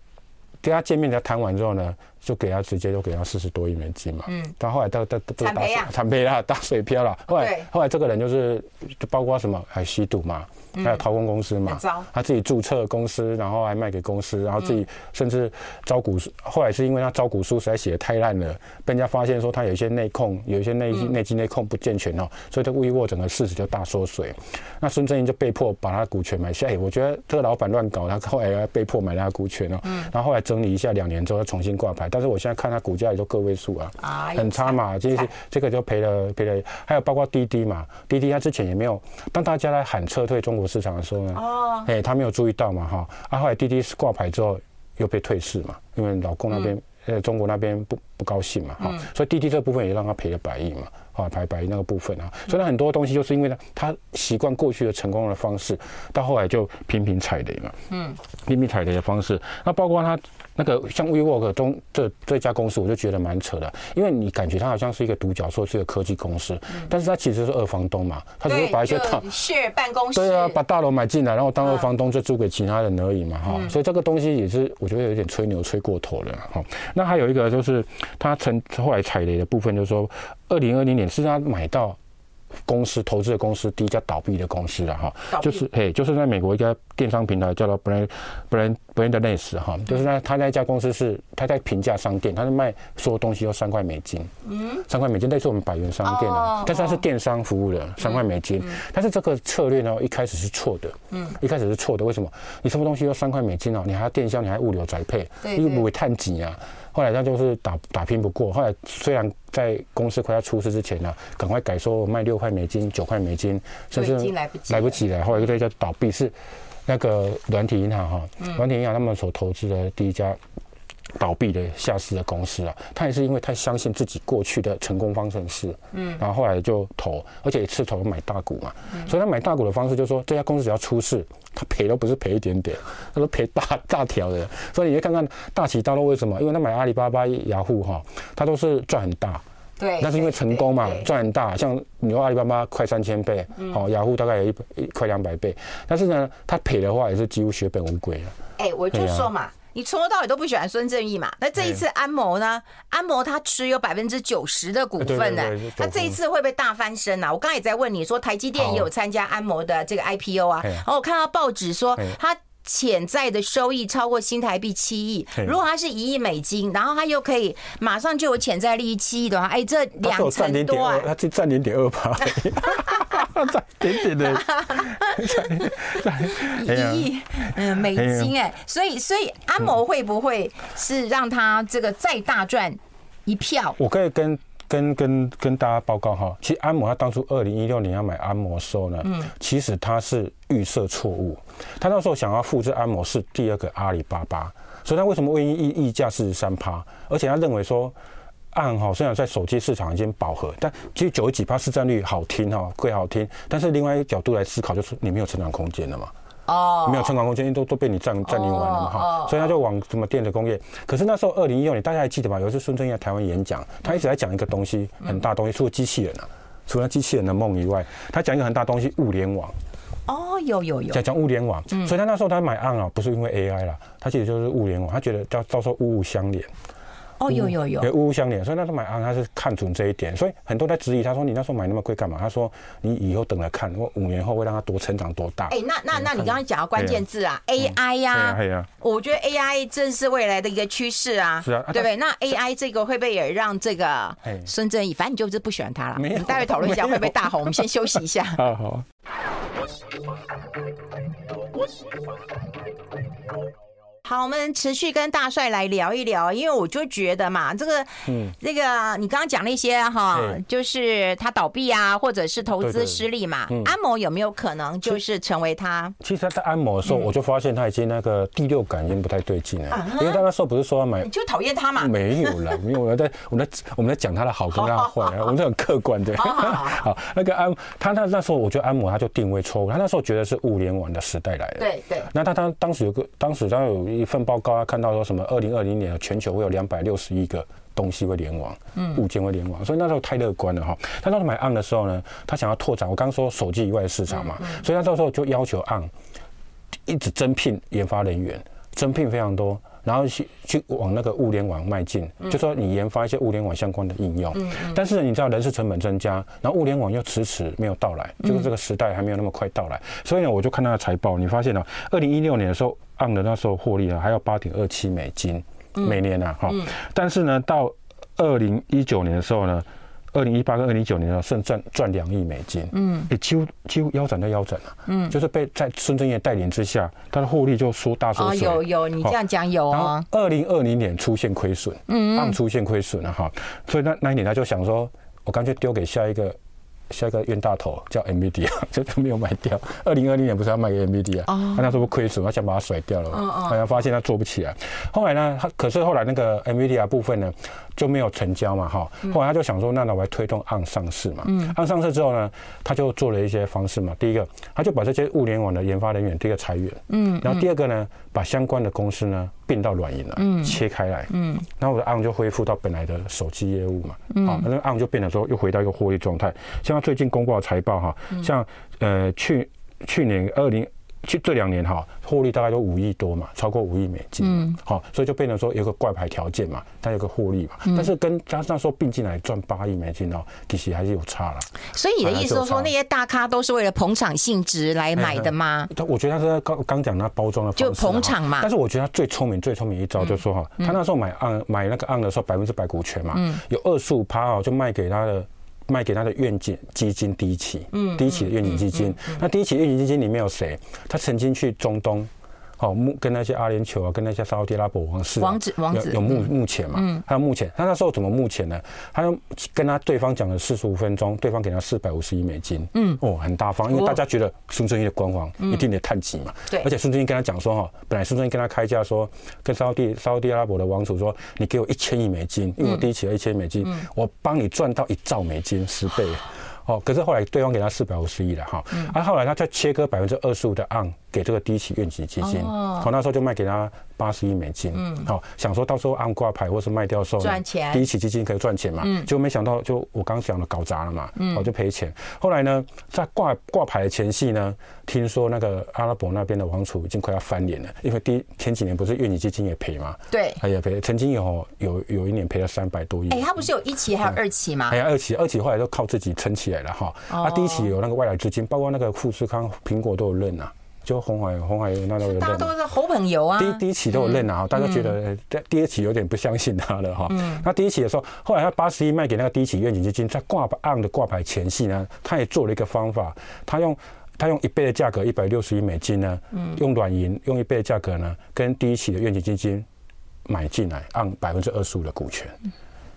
跟他见面，他谈完之后呢。就给他直接就给他四十多亿美金嘛，嗯，但后来他他都都打惨赔了，打水漂了。后来后来这个人就是就包括什么还吸毒嘛，还有掏空公司嘛，他自己注册公司，然后还卖给公司，然后自己甚至招股书。后来是因为他招股书实在写的太烂了，被人家发现说他有一些内控，有一些内内机内控不健全哦，所以这 WeWork 整个市值就大缩水。那孙正义就被迫把他股权买下。哎，我觉得这个老板乱搞，他后来被迫买他股权哦。然后后来整理一下，两年之后他重新挂牌。但是我现在看他股价也就个位数啊，很差嘛，就是这个就赔了赔了。还有包括滴滴嘛，滴滴他之前也没有，当大家来喊撤退中国市场的时候呢，哦，哎，他没有注意到嘛哈，啊，后来滴滴挂牌之后又被退市嘛，因为老公那边呃中国那边不不高兴嘛，哈，所以滴滴这部分也让他赔了百亿嘛。啊，排白那个部分啊，所以很多东西就是因为呢，他习惯过去的成功的方式，到后来就频频踩雷嘛。嗯，频频踩雷的方式，那包括他那个像 WeWork 中这这家公司，我就觉得蛮扯的，因为你感觉它好像是一个独角兽，是一个科技公司，但是它其实是二房东嘛，它只是把一些大 share 办公室，对啊，把大楼买进来，然后当二房东就租给其他人而已嘛，哈，所以这个东西也是我觉得有点吹牛吹过头了，哈。那还有一个就是他成后来踩雷的部分，就是说。二零二零年是他买到公司投资的公司第一家倒闭的公司了哈，就是嘿，就是在美国一家电商平台叫做 Brand Brand Brandless 哈，就是那他那家公司是他在平价商店，他是卖所有东西要三块美金，嗯，三块美金类似我们百元商店啊，但是它是电商服务的三块美金，但是这个策略呢一开始是错的，嗯，一开始是错的，为什么？你什么东西要三块美金哦？你还要电销，你还物流宅配，你不会碳几啊？后来他就是打打拼不过，后来虽然在公司快要出事之前呢，赶快改说卖六块美金、九块美金，甚至来不及了。后来就叫倒闭是那个软体银行哈，软体银行他们所投资的第一家倒闭的下市的公司啊，他也是因为太相信自己过去的成功方程式，嗯，然后后来就投，而且一次投买大股嘛，所以他买大股的方式就是说，这家公司只要出事。他赔都不是赔一点点，他都赔大大条的，所以你看看大起大落为什么？因为他买阿里巴巴、雅虎哈，他都是赚很大，对，那是因为成功嘛，赚很大。像你说阿里巴巴快三千倍，好，雅虎大概有一一快两百倍，但是呢，他赔的话也是几乎血本无归了。哎，我就说嘛。你从头到尾都不喜欢孙正义嘛？那这一次安谋呢？安谋他持有百分之九十的股份呢，他这一次会不会大翻身啊？我刚才也在问你说，台积电也有参加安谋的这个 IPO 啊。然后我看到报纸说，他潜在的收益超过新台币七亿。如果它是一亿美金，然后它又可以马上就有潜在利益七亿的话，哎，这两成多啊，它只占零点二八 占点点的，一亿嗯美金哎，所以所以安谋会不会是让他这个再大赚一票？我可以跟跟跟跟大家报告哈，其实安摩他当初二零一六年要买安摩的时候呢，嗯，其实他是预设错误，他那时候想要复制安谋是第二个阿里巴巴，所以他为什么会溢溢价四十三趴？而且他认为说。按哈，虽然在手机市场已经饱和，但其实九十几趴市占率好听哈，贵好听。但是另外一个角度来思考，就是你没有成长空间了嘛。哦。没有成长空间，都都被你占占领完了嘛哈。所以他就往什么电子工业。可是那时候二零一六年，大家还记得吧？有一次孙正义在台湾演讲，他一直在讲一个东西，很大东西，除了机器人啊，除了机器人的梦以外，他讲一个很大东西，物联网。哦，有有有。讲讲物联网，所以他那时候他买案啊，不是因为 AI 啦，他其实就是物联网，他觉得叫到时候物物相连。哦，有有有，物物相连，所以那时候买啊，他是看准这一点，所以很多在质疑，他说你那时候买那么贵干嘛？他说你以后等着看，我五年后会让它多成长多大。哎，那那那你刚刚讲到关键字啊，AI 呀，呀，我觉得 AI 正是未来的一个趋势啊，是啊，对不对？那 AI 这个会不会也让这个孙正义，反正你就是不喜欢他了，我们待会讨论一下会不会大红？我们先休息一下。好 好。好，我们持续跟大帅来聊一聊，因为我就觉得嘛，这个，嗯，那个你刚刚讲那些哈，就是他倒闭啊，或者是投资失利嘛，安某有没有可能就是成为他？其实他在安某的时候，我就发现他已经那个第六感已经不太对劲了，因为他那时候不是说要买，你就讨厌他嘛？没有了，没有，我在我们在我们在讲他的好跟他的坏，我们是很客观的。好，那个安他那那时候，我觉得安某他就定位错误，他那时候觉得是物联网的时代来了。对对。那他当当时有个当时他有。一份报告啊，看到说什么？二零二零年全球会有两百六十亿个东西会联网，嗯，物件会联网，所以那时候太乐观了哈。他当时买 ARM 的时候呢，他想要拓展我刚刚说手机以外的市场嘛，所以他到时候就要求 ARM 一直增聘研发人员，增聘非常多，然后去去往那个物联网迈进，就说你研发一些物联网相关的应用。嗯，但是你知道人事成本增加，然后物联网又迟迟没有到来，就是这个时代还没有那么快到来。所以呢，我就看他的财报，你发现了，二零一六年的时候。按的那时候获利啊，还要八点二七美金每年啊，哈。但是呢，到二零一九年的时候呢，二零一八跟二零一九年呢，剩赚赚两亿美金，嗯，也几乎几乎腰斩在腰斩了，嗯，就是被在孙正义带领之下，他的获利就缩大缩小。有有，你这样讲有啊。二零二零年出现亏损，嗯，按出现亏损了哈，所以那那一年他就想说，我干脆丢给下一个。下一个冤大头叫 NVIDIA，就都没有卖掉。二零二零年不是要卖给 NVIDIA，他那时候亏损，他想把它甩掉了，好像发现他做不起来。后来呢，他可是后来那个 NVIDIA 部分呢，就没有成交嘛，哈。后来他就想说，那那我来推动 ARM 上市嘛。嗯。ARM 上市之后呢，他就做了一些方式嘛。第一个，他就把这些物联网的研发人员第一个裁员。嗯。然后第二个呢，把相关的公司呢并到软银了，嗯，切开来。嗯。然后我的 ARM 就恢复到本来的手机业务嘛。嗯。好，那 ARM 就变成说又回到一个获利状态。像他最近公布的财报哈，像呃去去年二零。去这两年哈，获利大概都五亿多嘛，超过五亿美金。嗯，好，所以就变成说有个挂牌条件嘛，它有个获利嘛。但是跟加上说并进来赚八亿美金哦，其实还是有差了。所以你的意思是说，那些大咖都是为了捧场性质来买的吗？他我觉得他是刚刚讲那包装的方式，就捧场嘛。但是我觉得他最聪明、最聪明一招就是说哈，他那时候买 ARM 买那个 ARM 的时候，百分之百股权嘛，有二十五趴哦，就卖给他的。卖给他的愿景基金第一期，嗯，第一期的愿景基金，那第一期愿景基金里面有谁？他曾经去中东。好，目跟那些阿联酋啊，跟那些沙乌地阿拉伯王室王子王子有目目前嘛？嗯，他目前他那时候怎么目前呢？他跟他对方讲了四十五分钟，对方给他四百五十亿美金，嗯，哦，很大方，因为大家觉得孙正义的官方一定得探级嘛，对，而且孙正义跟他讲说哈，本来孙正义跟他开价说，跟沙乌地沙乌地阿拉伯的王储说，你给我一千亿美金，因为我第一期要一千美金，我帮你赚到一兆美金，十倍。哦，可是后来对方给他四百五十亿了哈，啊，后来他再切割百分之二十五的 ARM 给这个第一期愿景基金，哦，那时候就卖给他。八十亿美金，嗯，好，想说到时候按挂牌或是卖掉时候赚钱，第一期基金可以赚钱嘛，嗯，就没想到就我刚讲的搞砸了嘛，嗯，我就赔钱。后来呢，在挂挂牌的前夕呢，听说那个阿拉伯那边的王储已经快要翻脸了，因为第前几年不是愿景基金也赔嘛，对，他也赔，曾经有有有一年赔了三百多亿。哎，他不是有一期还有二期吗？哎呀，二期二期后来都靠自己撑起来了哈，啊，第一期有那个外来资金，包括那个富士康、苹果都有认啊。就红海，红海那都有认，大家都是好朋友啊。第一第一期都有认啊，大家觉得在第一期有点不相信他了哈。那第一期的时候，后来他八十亿卖给那个第一期愿景基金，在挂牌的挂牌前夕呢，他也做了一个方法，他用他用一倍的价格一百六十亿美金呢，用软银用一倍的价格呢，跟第一期的愿景基金买进来 ARM 百分之二十五的股权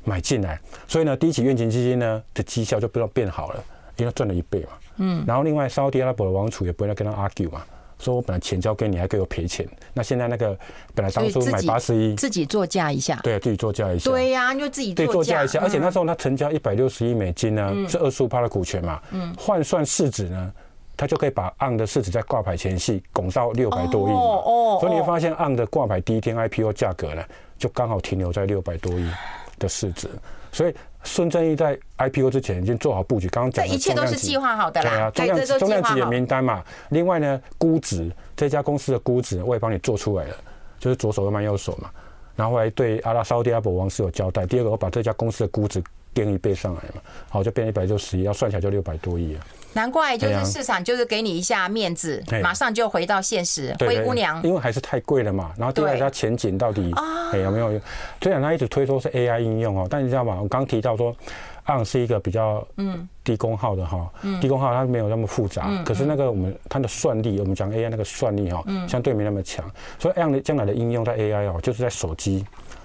买进来，所以呢，第一期愿景基金呢的绩效就不知道变好了，因为他赚了一倍嘛。嗯，然后另外沙乌地阿拉伯的王储也不会来跟他 argue 嘛。说我本来钱交给你，还给我赔钱。那现在那个本来当初买八十一，自己作价一下。对，自己作价一下。对呀，就自己对作价一下。而且那时候他成交一百六十亿美金呢，是二十五趴的股权嘛。嗯。换算市值呢，他就可以把 ARM 的市值在挂牌前夕拱到六百多亿。哦哦。所以你会发现 ARM 的挂牌第一天 IPO 价格呢，就刚好停留在六百多亿的市值。所以。孙正义在 IPO 之前已经做好布局，刚刚讲的一切都是计划好的啦。对啊，重量重量级的名单嘛。另外呢，估值这家公司的估值我也帮你做出来了，就是左手又慢右手嘛。然后来对阿拉沙乌地阿拉伯王室有交代。第二个，我把这家公司的估值垫一倍上来嘛，好，就变一百六十亿，要算起来就六百多亿了。难怪就是市场就是给你一下面子，马上就回到现实。灰姑娘，因为还是太贵了嘛。然后第二，它前景到底哎有没有？虽然它一直推说是 AI 应用哦，但你知道吗？我刚提到说，ARM 是一个比较嗯低功耗的哈，低功耗它没有那么复杂。可是那个我们它的算力，我们讲 AI 那个算力哈，相对没那么强。所以 ARM 的将来的应用在 AI 哦，就是在手机。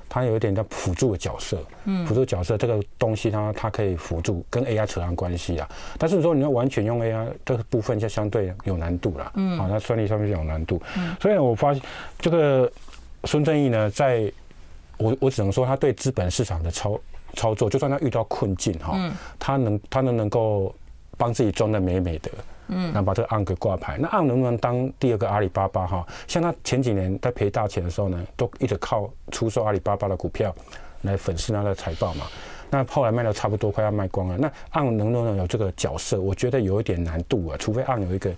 它有一点叫辅助的角色，嗯，辅助角色这个东西它它可以辅助跟 AI 扯上关系啊，但是说你要完全用 AI 这个部分就相对有难度了，嗯，啊，那算力上面就有难度，嗯，所以呢，我发现这个孙正义呢，在我我只能说他对资本市场的操操作，就算他遇到困境哈，嗯，他能他能能够帮自己装的美美的。嗯，那把这个案给挂牌，那案能不能当第二个阿里巴巴哈？像他前几年在赔大钱的时候呢，都一直靠出售阿里巴巴的股票来粉饰他的财报嘛。那后来卖的差不多，快要卖光了。那案能不能有这个角色？我觉得有一点难度啊，除非案有一个。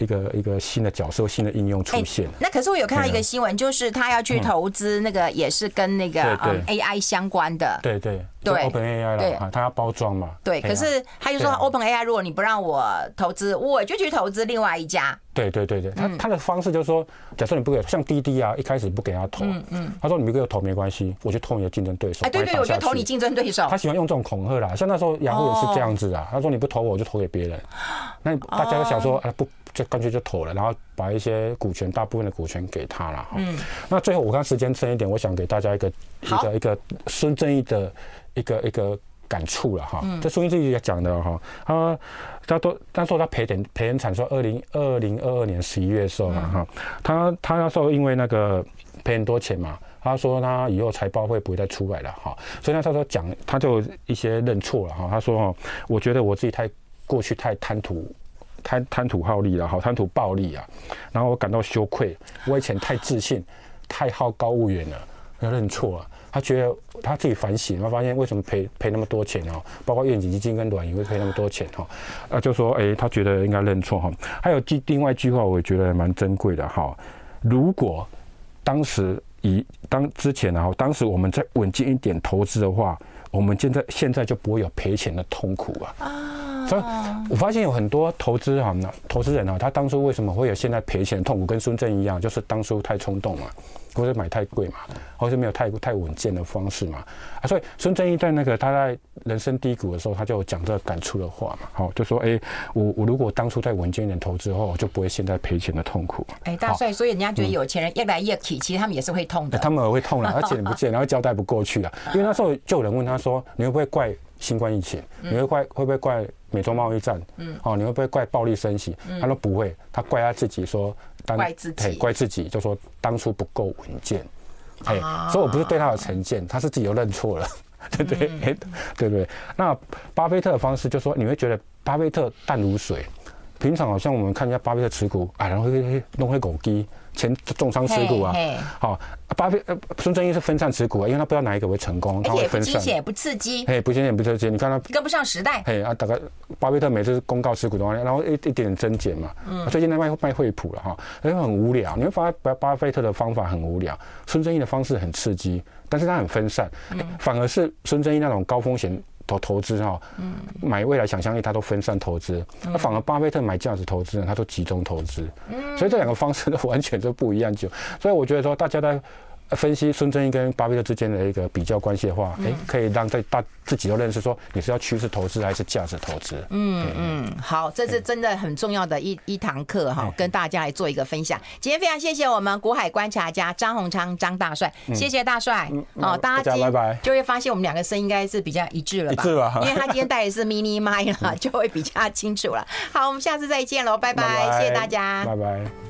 一个一个新的角色、新的应用出现。那可是我有看到一个新闻，就是他要去投资那个，也是跟那个 AI 相关的。对对对，Open AI 了，他要包装嘛。对，可是他就说 Open AI，如果你不让我投资，我就去投资另外一家。对对对对，他他的方式就是说，假设你不给，像滴滴啊，一开始不给他投，嗯嗯，他说你不给我投没关系，我就投你的竞争对手。哎，对对，我就投你竞争对手。他喜欢用这种恐吓啦，像那时候雅虎也是这样子啊，他说你不投我，我就投给别人。那大家都想说，哎不。就干脆就投了，然后把一些股权，大部分的股权给他了哈。嗯。那最后我看时间剩一点，我想给大家一个一个一个孙正义的一个一个感触了哈。嗯。这孙正义也讲的哈，他他都他说他赔点赔很惨，说二零二零二二年十一月的时候嘛哈，他他那时候因为那个赔很多钱嘛。他说他以后财报会不会再出来了哈，所以呢他说讲他就一些认错了哈，他说哈，我觉得我自己太过去太贪图贪贪图好利了哈，贪图暴利啊，然后我感到羞愧，我以前太自信，太好高骛远了，要认错了。他觉得他自己反省，他发现为什么赔赔那么多钱哦，包括愿景基金跟软银会赔那么多钱哈，啊就说哎，他觉得应该认错哈。还有另另外一句话，我也觉得蛮珍贵的哈。如果当时以当之前然后当时我们再稳健一点投资的话，我们现在现在就不会有赔钱的痛苦啊。啊，所以我发现有很多投资哈，投资人啊，他当初为什么会有现在赔钱的痛苦，跟孙正一样，就是当初太冲动了。或者买太贵嘛，或者没有太太稳健的方式嘛，啊，所以孙正义在那个他在人生低谷的时候，他就讲这个感触的话嘛，好，就说哎、欸，我我如果当初再稳健一点投资的话，我就不会现在赔钱的痛苦。哎、欸，大帅，所以人家觉得有钱人越来越起，其实他们也是会痛的。他们也会痛了，而且不见，然后交代不过去了，因为那时候就有人问他说，你会不会怪新冠疫情？你会怪会不会怪美中贸易战？嗯，哦，你会不会怪暴力升息？他说不会，他怪他自己说。怪自己，怪自己，就说当初不够稳健，哎，所以我不是对他有成见，他是自己又认错了，对不对？对不对？那巴菲特的方式，就说你会觉得巴菲特淡如水，平常好像我们看一下巴菲特持股，啊，然后会弄会狗机。前重仓持股啊，好，巴菲呃孙正义是分散持股啊，因为他不知道哪一个会成功，他会分散，也不刺激，嘿，不惊险也不刺激，你看他跟不上时代，嘿啊，大概巴菲特每次公告持股的话，然后一一点点增减嘛，嗯，最近在卖卖惠普了哈，因为很无聊，你会发现巴巴菲特的方法很无聊，孙正义的方式很刺激，但是他很分散，反而是孙正义那种高风险。投投资哈，买未来想象力，他都分散投资，那反而巴菲特买价值投资呢，他都集中投资，所以这两个方式都完全都不一样，就所以我觉得说大家在。分析孙正义跟巴菲特之间的一个比较关系的话，哎、嗯，可以让在大自己都认识说你是要趋势投资还是价值投资。嗯嗯，好，这是真的很重要的一一堂课哈，跟大家来做一个分享。今天非常谢谢我们股海观察家张宏昌张大帅，谢谢大帅。哦，大家拜拜，就会发现我们两个声音应该是比较一致了吧？一致吧？因为他今天带的是 mini 麦了，就会比较清楚了。好，我们下次再见喽，拜拜，谢谢大家，拜拜。